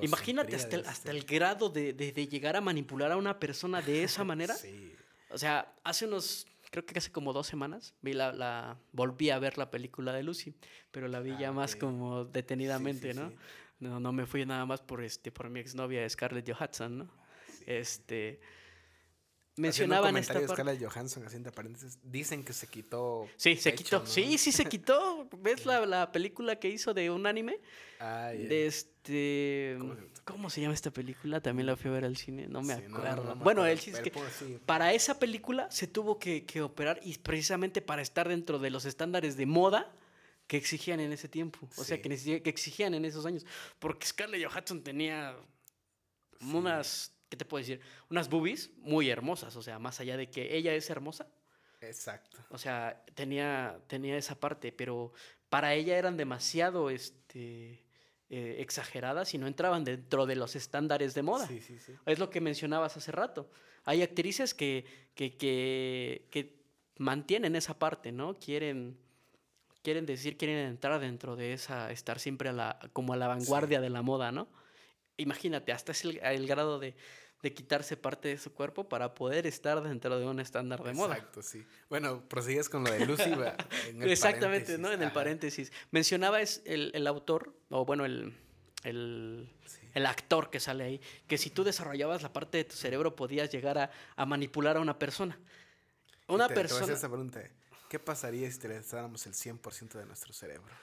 imagínate hasta el, hasta el grado de, de, de, llegar a manipular a una persona de esa manera. sí. O sea, hace unos creo que hace como dos semanas, vi la, la, volví a ver la película de Lucy, pero la vi ya ah, más como detenidamente, ¿no? ¿no? No me fui nada más por, este, por mi exnovia Scarlett Johansson, ¿no? Este, mencionaban esta parte. Scarlett Johansson, haciendo paréntesis, dicen que se quitó. Sí, se quitó. Sí, sí se quitó. ¿Ves la, la, película que hizo de un anime? Ah, De este. ¿Cómo se, llama esta película? También la fui a ver al cine, no me acuerdo. bueno, él sí es que para esa película se tuvo que, que, operar y precisamente para estar dentro de los estándares de moda que exigían en ese tiempo. O sea, que, que exigían en esos años. Porque Scarlett Johansson tenía unas ¿qué te puedo decir? Unas boobies muy hermosas, o sea, más allá de que ella es hermosa. Exacto. O sea, tenía, tenía esa parte, pero para ella eran demasiado este, eh, exageradas y no entraban dentro de los estándares de moda. Sí, sí, sí. Es lo que mencionabas hace rato. Hay actrices que, que, que, que mantienen esa parte, ¿no? Quieren, quieren decir, quieren entrar dentro de esa, estar siempre a la, como a la vanguardia de la moda, ¿no? Imagínate, hasta es el, grado de, quitarse parte de su cuerpo para poder estar dentro de un estándar de moda. Exacto, sí. Bueno, prosigues con lo de Lucy. Exactamente, ¿no? En el paréntesis. Mencionaba es el, autor, o bueno, el, el, actor que sale ahí, que si tú desarrollabas la parte de tu cerebro podías llegar a, manipular a una persona. Una persona... ¿Qué pasaría si te le dáramos el 100% de nuestro cerebro?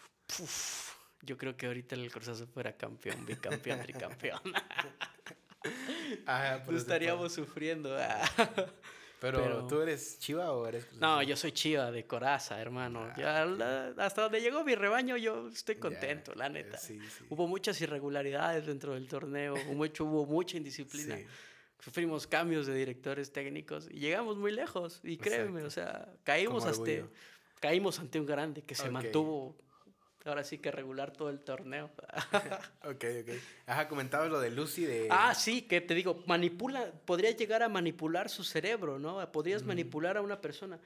Yo creo que ahorita el Cruz Azul fuera campeón, bicampeón, tricampeón. pues estaríamos sufriendo. Pero, ¿tú eres chiva o eres No, yo soy chiva de coraza, hermano. Ah, hasta donde llegó mi rebaño yo estoy contento, la neta. Hubo muchas irregularidades dentro del torneo, mucho, hubo mucha indisciplina. Sufrimos cambios de directores técnicos y llegamos muy lejos. Y créeme, o sea, caímos, hasta, caímos ante un grande que se mantuvo Ahora sí que regular todo el torneo. ok, ok. Ajá, comentabas lo de Lucy de... Ah, sí, que te digo, manipula, podría llegar a manipular su cerebro, ¿no? Podrías manipular a una persona.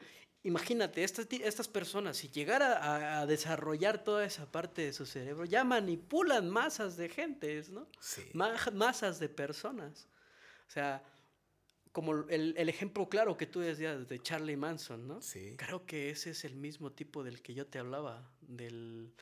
Imagínate, estas, estas personas, si llegara a, desarrollar toda esa parte de su cerebro, ya manipulan masas de gentes, ¿no? Sí. masas de personas. O sea, como el, el, ejemplo claro que tú decías de Charlie Manson, ¿no? Sí. Creo que ese es el mismo tipo del que yo te hablaba, del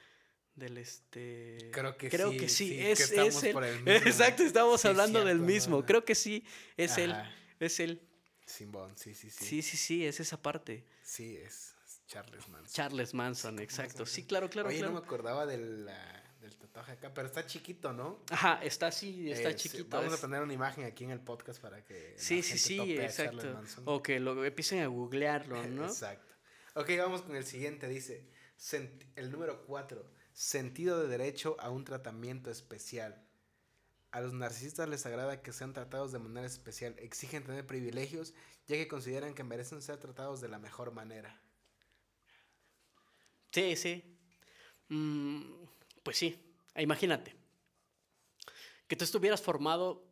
del este creo que creo sí, que sí, es, es el, exacto estamos hablando del mismo. Creo que sí es él es él. Simbón, sí sí sí. Sí sí sí es esa parte. Sí es Charles Manson. Charles Manson exacto. Sí claro claro Oye, claro. no me acordaba del, del tatuaje acá pero está chiquito no ajá está así está chiquito vamos a poner una imagen aquí en el podcast para que sí sí sí exacto. O que lo empiecen a googlearlo no exacto. Ok, vamos con el siguiente dice el número cuatro sentido de derecho a un tratamiento especial. A los narcisistas les agrada que sean tratados de manera especial, exigen tener privilegios ya que consideran que merecen ser tratados de la mejor manera. Sí, sí. Mm, pues sí, imagínate que tú estuvieras formado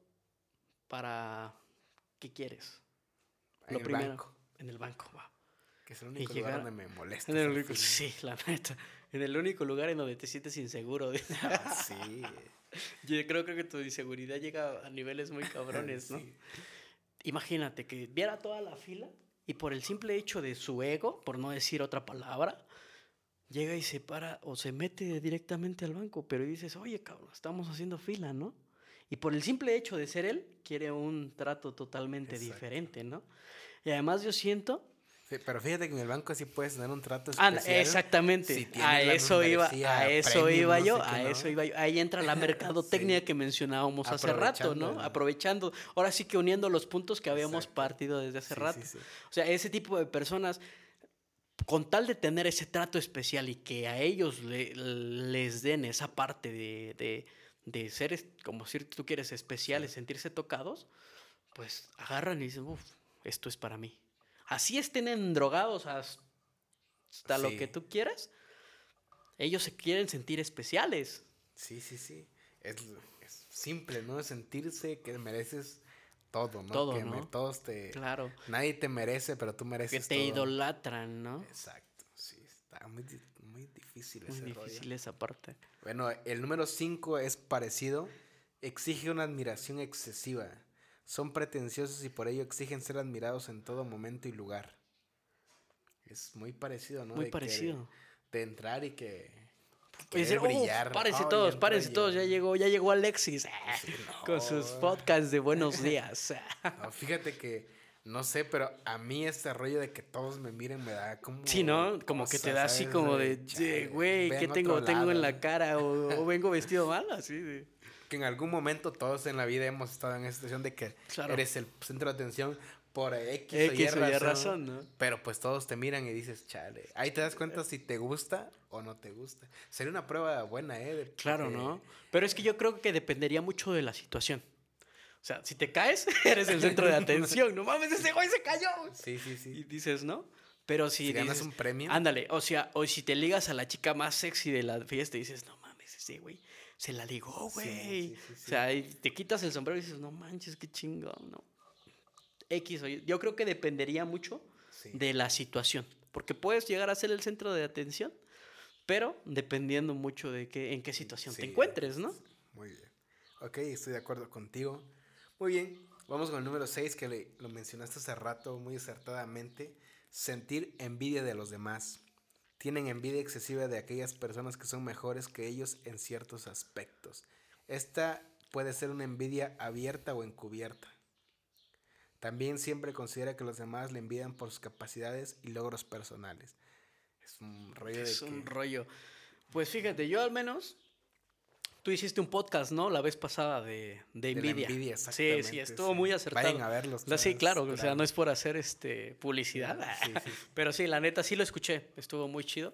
para... ¿Qué quieres? En Lo el primero. Banco. En el banco, va. Que es el único lugar donde me molesta. sí, la neta. En el único lugar en donde te sientes inseguro. Ah, sí. Yo creo, creo que tu inseguridad llega a niveles muy cabrones, ¿no? Imagínate que viera toda la fila y por el simple hecho de su ego, por no decir otra palabra, llega y se para o se mete directamente al banco, pero dices, oye, cabrón, estamos haciendo fila, ¿no? Y por el simple hecho de ser él, quiere un trato totalmente diferente, ¿no? Y además yo siento pero fíjate que en el banco sí puedes tener un trato ah, especial. exactamente. a eso iba, a eso iba yo, a eso iba yo. Ahí entra la mercadotecnia que mencionábamos hace rato, ¿no? Aprovechando, ahora sí que uniendo los puntos que habíamos partido desde hace rato. O sea, ese tipo de personas con tal de tener ese trato especial y que a ellos les den esa parte de, de, ser, como si tú quieres, especiales, sentirse tocados, pues agarran y dicen, uff, esto es para mí. Así estén drogados hasta lo que tú quieras, ellos se quieren sentir especiales. Sí, sí, sí. Es, simple, ¿no? Sentirse que mereces todo, ¿no? Todo, que ¿no? todos te... Claro. Nadie te merece, pero tú mereces Que te idolatran, ¿no? Exacto, sí. Está muy, muy difícil Muy difícil esa parte. Bueno, el número 5 es parecido. Exige una admiración excesiva. Son pretenciosos y por ello exigen ser admirados en todo momento y lugar. Es muy parecido, ¿no? Muy parecido de entrar y que y brillar. párense todos, párense todos, ya llegó, ya llegó Alexis con sus podcasts de buenos días. fíjate que no sé, pero a mí este rollo de que todos me miren me da como Sí, ¿no? Como que te da así como de, güey, ¿qué tengo tengo en la cara o, vengo vestido mal, así Que en algún momento todos en la vida hemos estado en esa situación de que eres el centro de atención, por X, o Y, razón, ¿no? Pero pues todos te miran y dices, chale. Ahí te das cuenta si te gusta o no te gusta. Sería una prueba buena, ¿eh? claro, ¿no? Pero es que yo creo que dependería mucho de la situación. O sea, si te caes, eres el centro de atención. no mames, ese güey se cayó. Sí, sí, sí. Y dices, ¿no? Pero si, si ganas un premio. Ándale, o sea, o si te ligas a la chica más sexy de la fiesta y dices, no mames, ese güey se la ligó, güey. o sea, y te quitas el sombrero y dices, no manches, qué chingón, ¿no? X Yo creo que dependería mucho de la situación, porque puedes llegar a ser el centro de atención, pero dependiendo mucho de qué, en qué situación te encuentres, ¿no? Muy bien. Ok, estoy de acuerdo contigo. Muy bien, vamos con el número 6 que lo mencionaste hace rato muy acertadamente. Sentir envidia de los demás. Tienen envidia excesiva de aquellas personas que son mejores que ellos en ciertos aspectos. Esta puede ser una envidia abierta o encubierta. También siempre considera que los demás le envidian por sus capacidades y logros personales. Es un rollo es un rollo. Pues fíjate, yo al menos. Tú hiciste un podcast, ¿no? La vez pasada de, de envidia. envidia sí, sí, estuvo muy acertado. Vayan a verlos. Sí, claro, o sea, no es por hacer este publicidad. Pero sí, la neta sí lo escuché. Estuvo muy chido.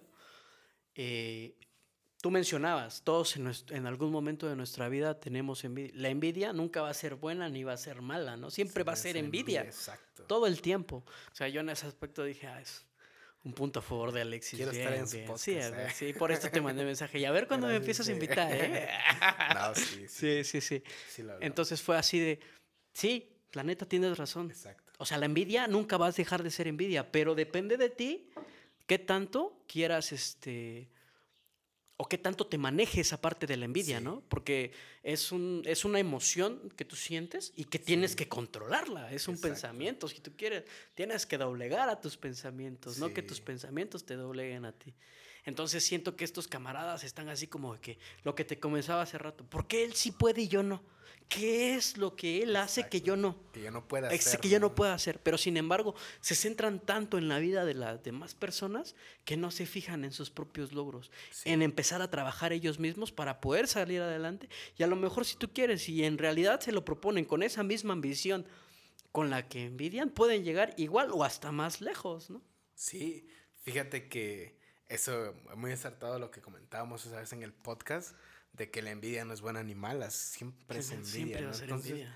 Eh, Tú mencionabas, todos en, algún momento de nuestra vida tenemos envidia. La envidia nunca va a ser buena ni va a ser mala, ¿no? Siempre va a ser envidia. Exacto. Todo el tiempo. O sea, yo en ese aspecto dije, ah, es un punto a favor de Alexis. Quiero estar en su podcast, sí, ¿eh? sí, por esto te mandé mensaje. Y a ver cuándo me empiezas a invitar, ¿eh? no, sí, sí. Sí, sí, sí. Entonces fue así de, sí, la neta tienes razón. Exacto. O sea, la envidia nunca vas a dejar de ser envidia, pero depende de ti qué tanto quieras, este o qué tanto te maneje esa parte de la envidia, ¿no? Porque es, un, es una emoción que tú sientes y que tienes que controlarla. Es un pensamiento. Si tú quieres, tienes que doblegar a tus pensamientos, no que tus pensamientos te dobleguen a ti. Entonces siento que estos camaradas están así como que lo que te comenzaba hace rato. ¿Por qué él sí puede y yo no? ¿Qué es lo que él hace que yo no? Que yo no pueda hacer. Que yo no pueda hacer. Pero sin embargo, se centran tanto en la vida de las demás personas que no se fijan en sus propios logros. En empezar a trabajar ellos mismos para poder salir adelante. Y a lo mejor si tú quieres y en realidad se lo proponen con esa misma ambición con la que envidian, pueden llegar igual o hasta más lejos, ¿no? Sí, fíjate que eso muy acertado lo que comentábamos esa vez en el podcast de que la envidia no es buena ni mala, siempre es envidia. Entonces,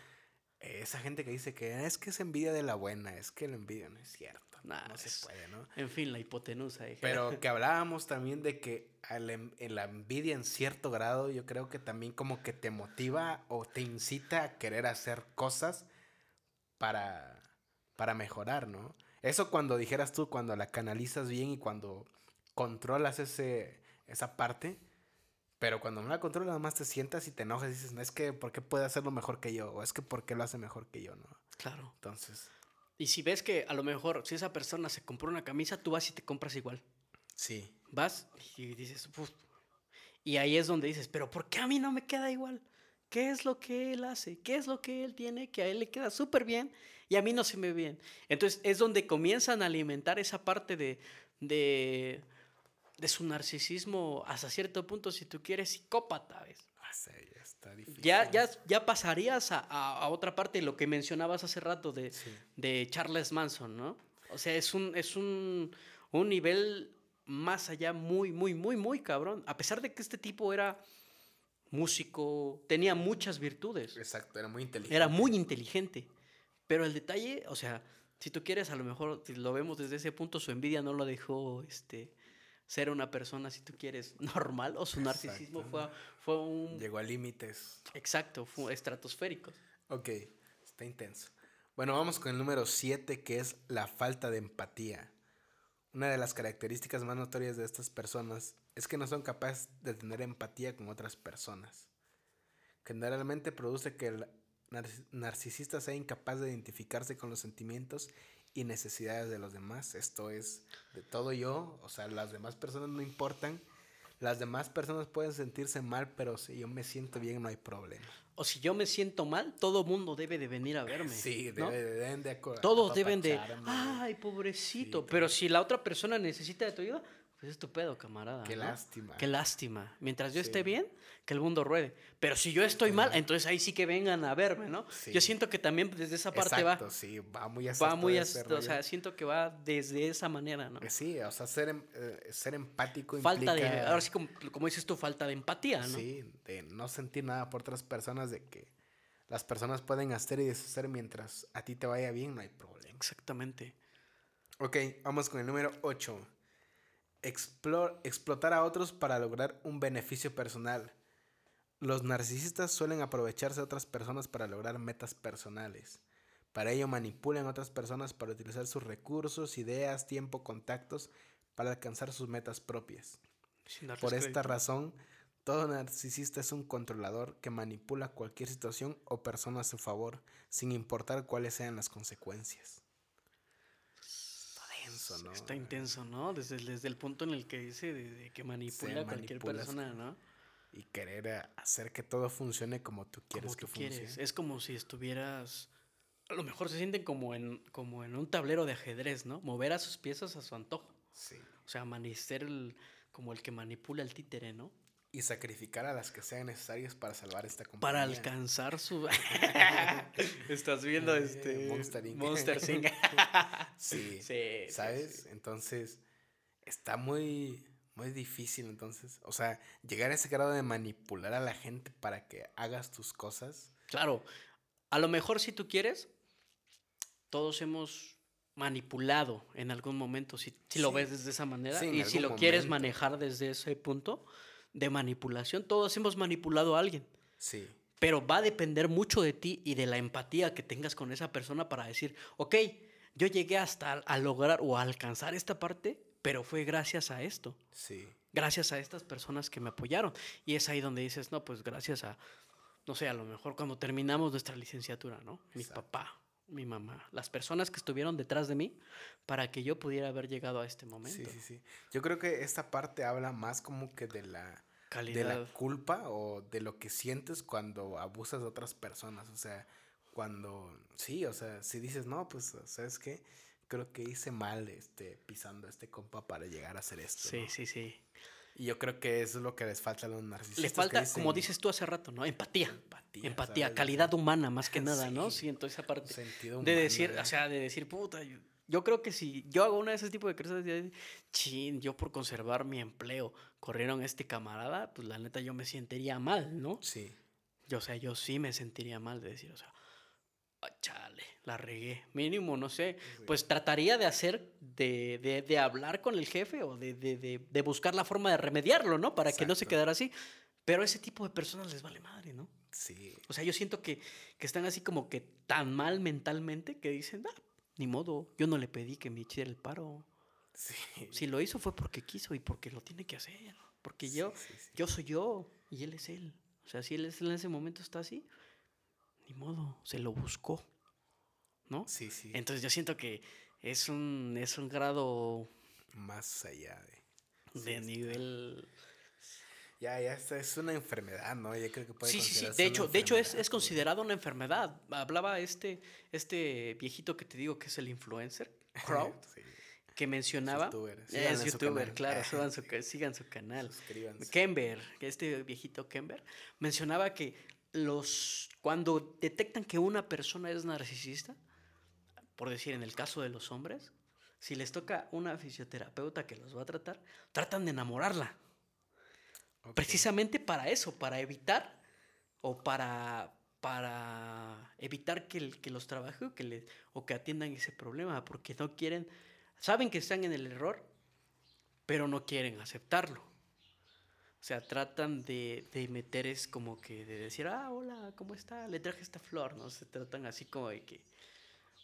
esa gente que dice que es que es envidia de la buena, es que la envidia no es cierto. no se puede, ¿no? En fin, la hipotenusa. Pero que hablábamos también de que la envidia en cierto grado, yo creo que también como que te motiva o te incita a querer hacer cosas para, para mejorar, ¿no? Eso cuando dijeras tú, cuando la canalizas bien y cuando controlas ese, esa parte, pero cuando no la controlas, nada más te sientas y te enojas y dices, no es que, ¿por qué puede hacerlo mejor que yo? O es que, ¿por qué lo hace mejor que yo? ¿no? Claro. Entonces. Y si ves que a lo mejor, si esa persona se compró una camisa, tú vas y te compras igual. Sí. Vas y dices, Uf. y ahí es donde dices, pero ¿por qué a mí no me queda igual? ¿Qué es lo que él hace? ¿Qué es lo que él tiene que a él le queda súper bien y a mí no se me ve bien? Entonces es donde comienzan a alimentar esa parte de, de de su narcisismo hasta cierto punto, si tú quieres, psicópata, ¿ves? Ah, ya está difícil. Ya, ya, ya pasarías a, a, otra parte de lo que mencionabas hace rato de, de Charles Manson, ¿no? O sea, es un, es un, un nivel más allá muy, muy, muy, muy cabrón. A pesar de que este tipo era músico, tenía muchas virtudes. Exacto, era muy inteligente. Era muy inteligente. Pero el detalle, o sea, si tú quieres, a lo mejor si lo vemos desde ese punto, su envidia no lo dejó este, ser una persona, si tú quieres, normal, o su narcisismo fue, fue un... Llegó a límites. Exacto, fue estratosférico. Ok, está intenso. Bueno, vamos con el número 7, que es la falta de empatía. Una de las características más notorias de estas personas es que no son capaces de tener empatía con otras personas. Generalmente produce que el narcisista sea incapaz de identificarse con los sentimientos y necesidades de los demás. Esto es de todo yo, o sea, las demás personas no importan. Las demás personas pueden sentirse mal, pero si yo me siento bien no hay problema. O si yo me siento mal, todo mundo debe de venir a verme. Sí, deben de Todos deben de, ay, pobrecito. pero si la otra persona necesita de tu ayuda, es tu pedo, camarada. Qué lástima. Qué lástima. Mientras yo esté bien, que el mundo ruede. Pero si yo estoy mal, entonces ahí sí que vengan a verme, ¿no? Yo siento que también desde esa parte Exacto, sí, va muy así. Va muy así, o sea, siento que va desde esa manera, ¿no? Sí, o sea, ser, em, eh, ser empático Falta de, ahora sí, como, como, dices tú, falta de empatía, ¿no? Sí, de no sentir nada por otras personas, de que las personas pueden hacer y deshacer mientras a ti te vaya bien, no hay problema. Exactamente. Ok, vamos con el número 8 explotar a otros para lograr un beneficio personal. Los narcisistas suelen aprovecharse de otras personas para lograr metas personales. Para ello manipulan a otras personas para utilizar sus recursos, ideas, tiempo, contactos para alcanzar sus metas propias. Por esta razón, todo narcisista es un controlador que manipula cualquier situación o persona a su favor, sin importar cuáles sean las consecuencias. Está intenso, ¿no? Desde, desde el punto en el que dice de, que manipula a cualquier persona, ¿no? Y querer hacer que todo funcione como tú quieres que funcione. Es como si estuvieras. A lo mejor se sienten como en, como en un tablero de ajedrez, ¿no? Mover a sus piezas a su antojo. Sí. O sea, ser como el que manipula el títere, ¿no? Y sacrificar a las que sean necesarias para salvar esta compañía. Para alcanzar su... Estás viendo eh, este... Monster Inc. Monster Inc. sí, sí, ¿sabes? Entonces, está muy, muy difícil entonces. O sea, llegar a ese grado de manipular a la gente para que hagas tus cosas. Claro. A lo mejor si tú quieres, todos hemos manipulado en algún momento, si, si lo ves desde esa manera, y si lo quieres manejar desde ese punto, de manipulación. Todos hemos manipulado a alguien. Sí. Pero va a depender mucho de ti y de la empatía que tengas con esa persona para decir, ok, yo llegué hasta a lograr o a alcanzar esta parte, pero fue gracias a esto. Sí. Gracias a estas personas que me apoyaron. Y es ahí donde dices, no, pues gracias a, no sé, a lo mejor cuando terminamos nuestra licenciatura, ¿no? Mi papá, mi mamá, las personas que estuvieron detrás de mí para que yo pudiera haber llegado a este momento. Sí, sí, sí. Yo creo que esta parte habla más como que de la de la culpa o de lo que sientes cuando abusas de otras personas, o sea, cuando sí, o sea, si dices, "No, pues, ¿sabes qué? Creo que hice mal este pisando a este compa para llegar a hacer esto." Sí, sí, sí. Y yo creo que eso es lo que les falta a los narcisistas. Les falta, como dices tú hace rato, ¿no? Empatía. Empatía. Empatía, calidad humana más que nada, ¿no? Siento esa parte. Sentido de decir, o sea, de decir, puta, yo, creo que si yo hago una de ese tipo de cosas, chin, yo por conservar mi empleo corrieron a este camarada, pues la neta yo me sentiría mal, ¿no? Sí. Yo, o sea, yo sí me sentiría mal de decir, o sea, chale, la regué. Mínimo, no sé. Pues trataría de hacer, de, de, de hablar con el jefe o de, de, buscar la forma de remediarlo, ¿no? Para que no se quedara así. Pero a ese tipo de personas les vale madre, ¿no? Sí. O sea, yo siento que, que están así como que tan mal mentalmente que dicen, ah, ni modo, yo no le pedí que me hiciera el paro. Sí. Si lo hizo fue porque quiso y porque lo tiene que hacer. Porque yo, yo soy yo y él es él. O sea, si él en ese momento está así, ni modo, se lo buscó, ¿no? Sí, sí. Entonces yo siento que es un, es un grado... Más allá de... De nivel... Ya, ya, es una enfermedad, ¿no? Yo creo que puede Sí, sí, sí. De hecho, de hecho es, es considerado una enfermedad. Hablaba este, este viejito que te digo que es el influencer, Crow, que mencionaba. Es youtuber, claro, su, sigan su canal. Kember, este viejito Kember, mencionaba que los cuando detectan que una persona es narcisista, por decir en el caso de los hombres, si les toca una fisioterapeuta que los va a tratar, tratan de enamorarla. Precisamente para eso, para evitar o para, para evitar que, que los trabaje o que, le, o que atiendan ese problema, porque no quieren, saben que están en el error, pero no quieren aceptarlo. O sea, tratan de, de meter es como que de decir, ah, hola, ¿cómo está? Le traje esta flor, ¿no? Se tratan así como de que,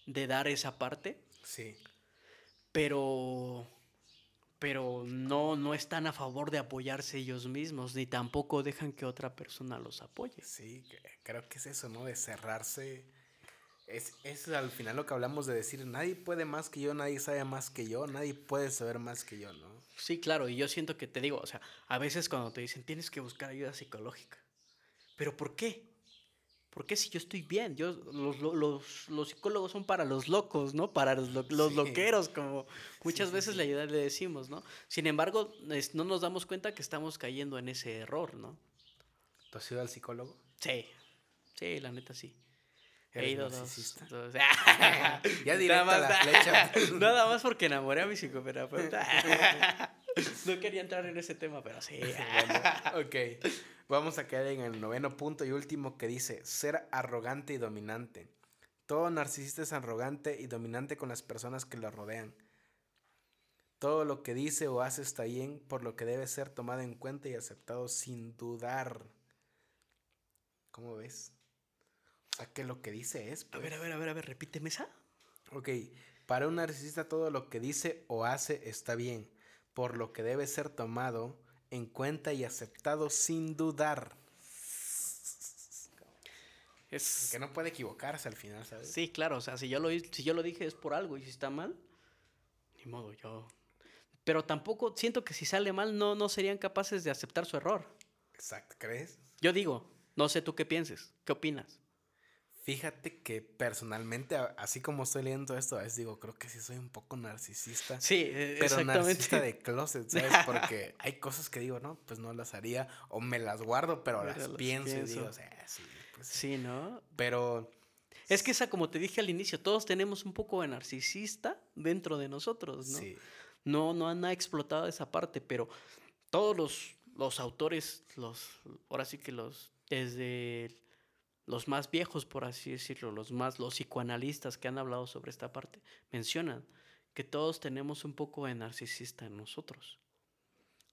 de dar esa parte. Sí. Pero pero no, no están a favor de apoyarse ellos mismos, ni tampoco dejan que otra persona los apoye. Sí, creo que es eso, ¿no? De cerrarse. Es, es al final lo que hablamos de decir, nadie puede más que yo, nadie sabe más que yo, nadie puede saber más que yo, ¿no? Sí, claro, y yo siento que te digo, o sea, a veces cuando te dicen tienes que buscar ayuda psicológica, pero ¿por qué? ¿Por qué si yo estoy bien? Yo, los, los, los psicólogos son para los locos, ¿no? Para los, los loqueros, como muchas veces Le, le decimos, ¿no? Sin embargo, no nos damos cuenta que estamos cayendo en ese error, ¿no? ¿Tú has ido al psicólogo? Sí, sí, la neta sí. He ido dos, ya directo la flecha. Nada más porque enamoré a mi psicoterapeuta. no quería entrar en ese tema, pero sí. ok. Vamos a quedar en el noveno punto y último que dice ser arrogante y dominante. Todo narcisista es arrogante y dominante con las personas que lo rodean. Todo lo que dice o hace está bien, por lo que debe ser tomado en cuenta y aceptado sin dudar. ¿Cómo ves? O sea, que lo que dice es... A ver, a ver, a ver, a ver, repíteme esa. Ok, para un narcisista todo lo que dice o hace está bien, por lo que debe ser tomado en cuenta y aceptado sin dudar. Es... Que no puede equivocarse al final, ¿sabes? Sí, claro, o sea, si yo, lo, si yo lo dije es por algo y si está mal, ni modo, yo... Pero tampoco siento que si sale mal no, no serían capaces de aceptar su error. Exacto, ¿crees? Yo digo, no sé tú qué pienses, ¿qué opinas? Fíjate que personalmente, así como estoy leyendo esto, a veces digo, creo que sí soy un poco narcisista. Sí, e, pero narcisista de closet, ¿sabes? Porque hay cosas que digo, no, pues no las haría, o me las guardo, pero las, pienso, y digo, o sea, sí. Pues, sí, ¿no? Pero... Es que esa, como te dije al inicio, todos tenemos un poco de narcisista dentro de nosotros, ¿no? Sí. No, no han explotado esa parte, pero todos los, los autores, los, ahora sí que los, desde los más viejos, por así decirlo, los más, los psicoanalistas que han hablado sobre esta parte, mencionan que todos tenemos un poco de narcisista en nosotros.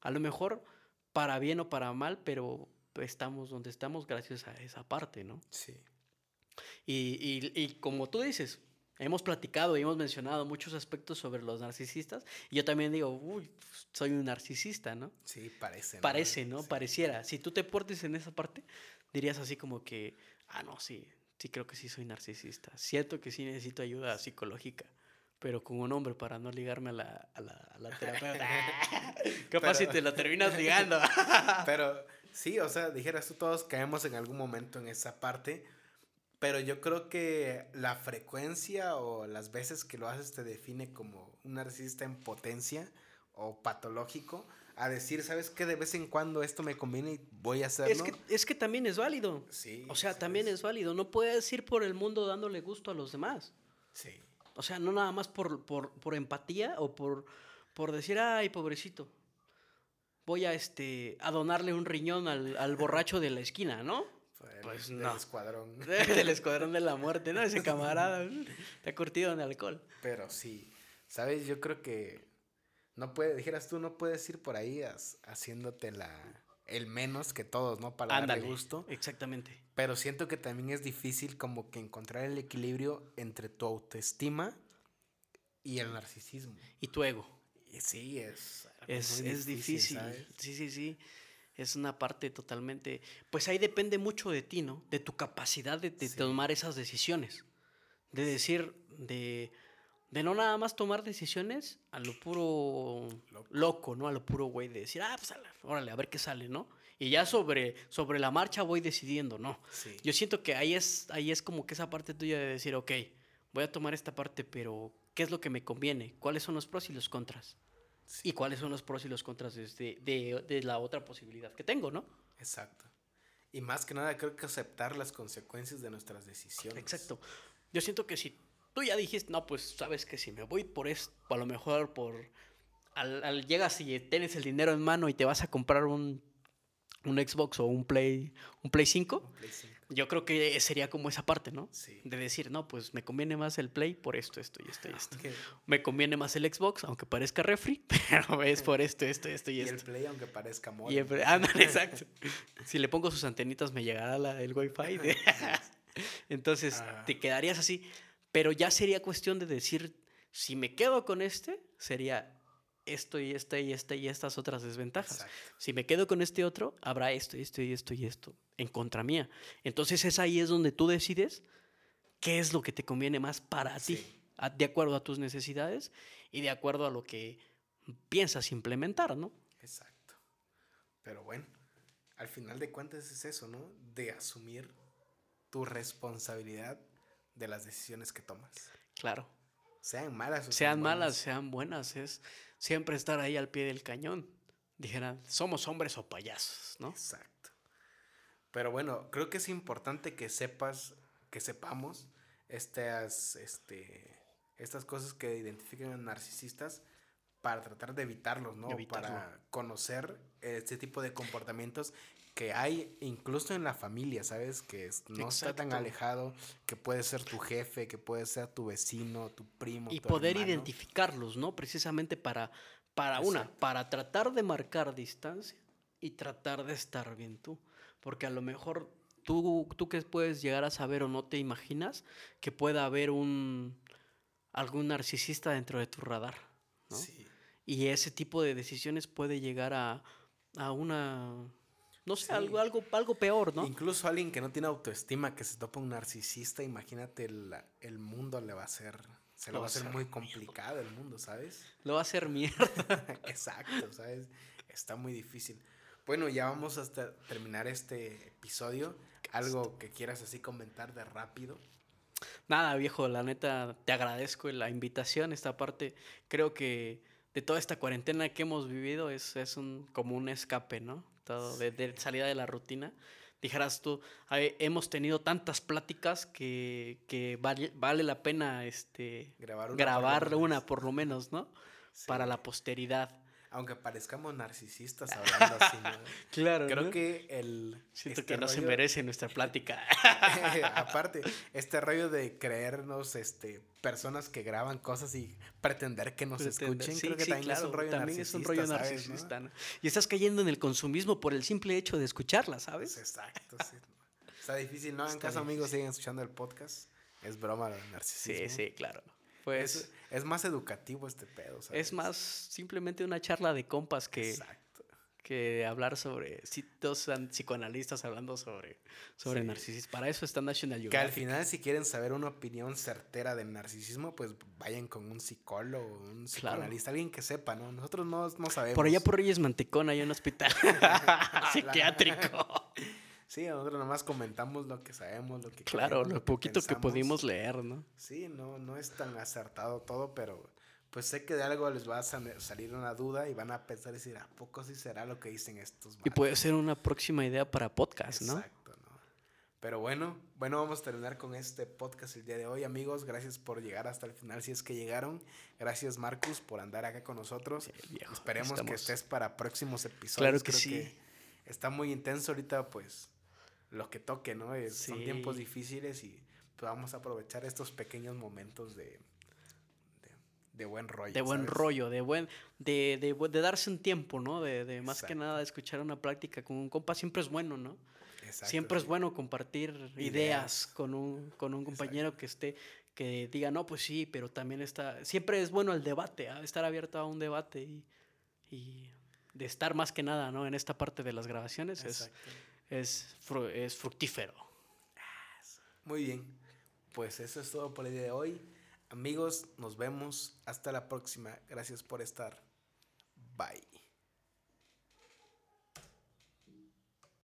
A lo mejor para bien o para mal, pero estamos donde estamos gracias a esa parte, ¿no? Sí. Y, y, como tú dices, hemos platicado y hemos mencionado muchos aspectos sobre los narcisistas. Y yo también digo, uy, soy un narcisista, ¿no? Sí, parece. Parece, ¿no? Pareciera. Si tú te portes en esa parte, dirías así como que, ah, no, sí, sí creo que sí soy narcisista. Siento que sí necesito ayuda psicológica, pero con un hombre para no ligarme a la, a la, a la terapeuta. Capaz si te la terminas ligando. pero sí, o sea, dijeras tú, todos caemos en algún momento en esa parte. Pero yo creo que la frecuencia o las veces que lo haces te define como un narcisista en potencia o patológico a decir, ¿sabes qué? De vez en cuando esto me conviene y voy a hacerlo. Es que, es que también es válido. Sí. O sea, también es. válido. No puedes ir por el mundo dándole gusto a los demás. Sí. O sea, no nada más por, por, empatía o por, por decir, ay, pobrecito. Voy a, este, a donarle un riñón al, borracho de la esquina, ¿no? Pues, no. Del escuadrón. del escuadrón de la muerte, ¿no? Ese camarada te ha curtido en alcohol. Pero sí, ¿sabes? Yo creo que no puede, dijeras tú, no puedes ir por ahí haciéndote la, el menos que todos, ¿no? Para darle gusto. Exactamente. Pero siento que también es difícil como que encontrar el equilibrio entre tu autoestima y el narcisismo. Y tu ego. sí, es. Es, es difícil. Sí, sí, sí. Es una parte totalmente. Pues ahí depende mucho de ti, ¿no? De tu capacidad de, tomar esas decisiones. De decir, de de no nada más tomar decisiones a lo puro loco, ¿no? A lo puro güey de decir, ah, pues órale, a ver qué sale, ¿no? Y ya sobre, sobre la marcha voy decidiendo, ¿no? Yo siento que ahí es, ahí es como que esa parte tuya de decir, ok, voy a tomar esta parte, pero ¿qué es lo que me conviene? ¿Cuáles son los pros y los contras? ¿Y cuáles son los pros y los contras de, de, de la otra posibilidad que tengo, ¿no? Exacto. Y más que nada creo que aceptar las consecuencias de nuestras decisiones. Exacto. Yo siento que si tú ya dijiste, no, pues sabes que si me voy por esto, a lo mejor por... Al, llegas y tienes el dinero en mano y te vas a comprar un, un Xbox o un Play, un Play 5. Un Play 5 yo creo que sería como esa parte, ¿no? Sí. De decir, no, pues me conviene más el Play por esto, esto y esto y esto. Me conviene más el Xbox, aunque parezca refri, pero es por esto, esto, esto y, esto. Y el Play, aunque parezca móvil. Y exacto. si le pongo sus antenitas, me llegará la, el Wi-Fi. Entonces, ah. te quedarías así. Pero ya sería cuestión de decir, si me quedo con este, sería esto y esta y esta y estas otras desventajas. Si me quedo con este otro, habrá esto y esto y esto y esto en contra mía. Entonces es ahí es donde tú decides qué es lo que te conviene más para ti, de acuerdo a tus necesidades y de acuerdo a lo que piensas implementar, ¿no? Exacto. Pero bueno, al final de cuentas es eso, ¿no? De asumir tu responsabilidad de las decisiones que tomas. Claro. Sean malas o sean malas, sean buenas, es siempre estar ahí al pie del cañón. Dijeran, somos hombres o payasos, ¿no? Exacto. Pero bueno, creo que es importante que sepas, que sepamos estas, este, estas cosas que identifican a narcisistas para tratar de evitarlos, ¿no? Para conocer este tipo de comportamientos que hay incluso en la familia, ¿sabes? Que no está tan alejado, que puede ser tu jefe, que puede ser tu vecino, tu primo. Y poder identificarlos, ¿no? Precisamente para, para una, para tratar de marcar distancia y tratar de estar bien tú. Porque a lo mejor tú, tú que puedes llegar a saber o no te imaginas que pueda haber un algún narcisista dentro de tu radar, ¿no? Sí. Y ese tipo de decisiones puede llegar a, a una no sé, algo, algo, algo peor, ¿no? Incluso alguien que no tiene autoestima, que se topa un narcisista, imagínate el, mundo le va a ser, se lo, va a hacer muy complicado el mundo, ¿sabes? Lo va a hacer mierda. Exacto, ¿sabes? Está muy difícil. Bueno, ya vamos hasta terminar este episodio. Algo que quieras así comentar de rápido. Nada, viejo, la neta, te agradezco la invitación. Esta parte, creo que de toda esta cuarentena que hemos vivido es, es un, como un escape, ¿no? De, salida de la rutina. Dijeras tú, hemos tenido tantas pláticas que, vale, la pena este, grabar una, grabar por, una por lo menos, ¿no? Para la posteridad aunque parezcamos narcisistas hablando así, ¿no? claro. Creo que el. Siento este que no se merece nuestra plática. aparte, este rollo de creernos este, personas que graban cosas y pretender que nos escuchen, creo que también, es un rollo también es un rollo narcisista. Y estás cayendo en el consumismo por el simple hecho de escucharla, ¿sabes? exacto, sí. Está difícil, ¿no? en caso, amigos, siguen escuchando el podcast. Es broma el narcisismo. Sí, sí, claro. Pues, es, más educativo este pedo, ¿sabes? Es más simplemente una charla de compas que, que hablar sobre dos psicoanalistas hablando sobre, sobre narcisismo. Para eso está National Geographic. Que al final, si quieren saber una opinión certera del narcisismo, pues vayan con un psicólogo, un psicoanalista, alguien que sepa, ¿no? Nosotros no, no sabemos. Por allá por Reyes Mantecón hay un hospital psiquiátrico. Sí, nosotros nomás comentamos lo que sabemos, lo que Claro, lo poquito que pudimos leer, ¿no? Sí, no, no es tan acertado todo, pero pues sé que de algo les va a salir una duda y van a pensar y decir, ¿a poco sí será lo que dicen estos? Y puede ser una próxima idea para podcast, ¿no? Exacto, ¿no? Pero bueno, bueno, vamos a terminar con este podcast el día de hoy, amigos. Gracias por llegar hasta el final, si es que llegaron. Gracias, Marcus, por andar acá con nosotros. Esperemos que estés para próximos episodios. Claro que sí. está muy intenso ahorita, pues lo que toque, ¿no? Son tiempos difíciles y pues, vamos a aprovechar estos pequeños momentos de, de, buen rollo. De buen rollo, de buen, de, de, darse un tiempo, ¿no? De, de más que nada escuchar una práctica con un compa siempre es bueno, ¿no? Exacto, siempre es bueno compartir ideas, con un, con un compañero que esté, que diga, no, pues sí, pero también está, siempre es bueno el debate, ¿ah? estar abierto a un debate y, y, de estar más que nada, ¿no? En esta parte de las grabaciones es es, es fructífero. Muy bien. Pues eso es todo por el día de hoy. Amigos, nos vemos. Hasta la próxima. Gracias por estar. Bye.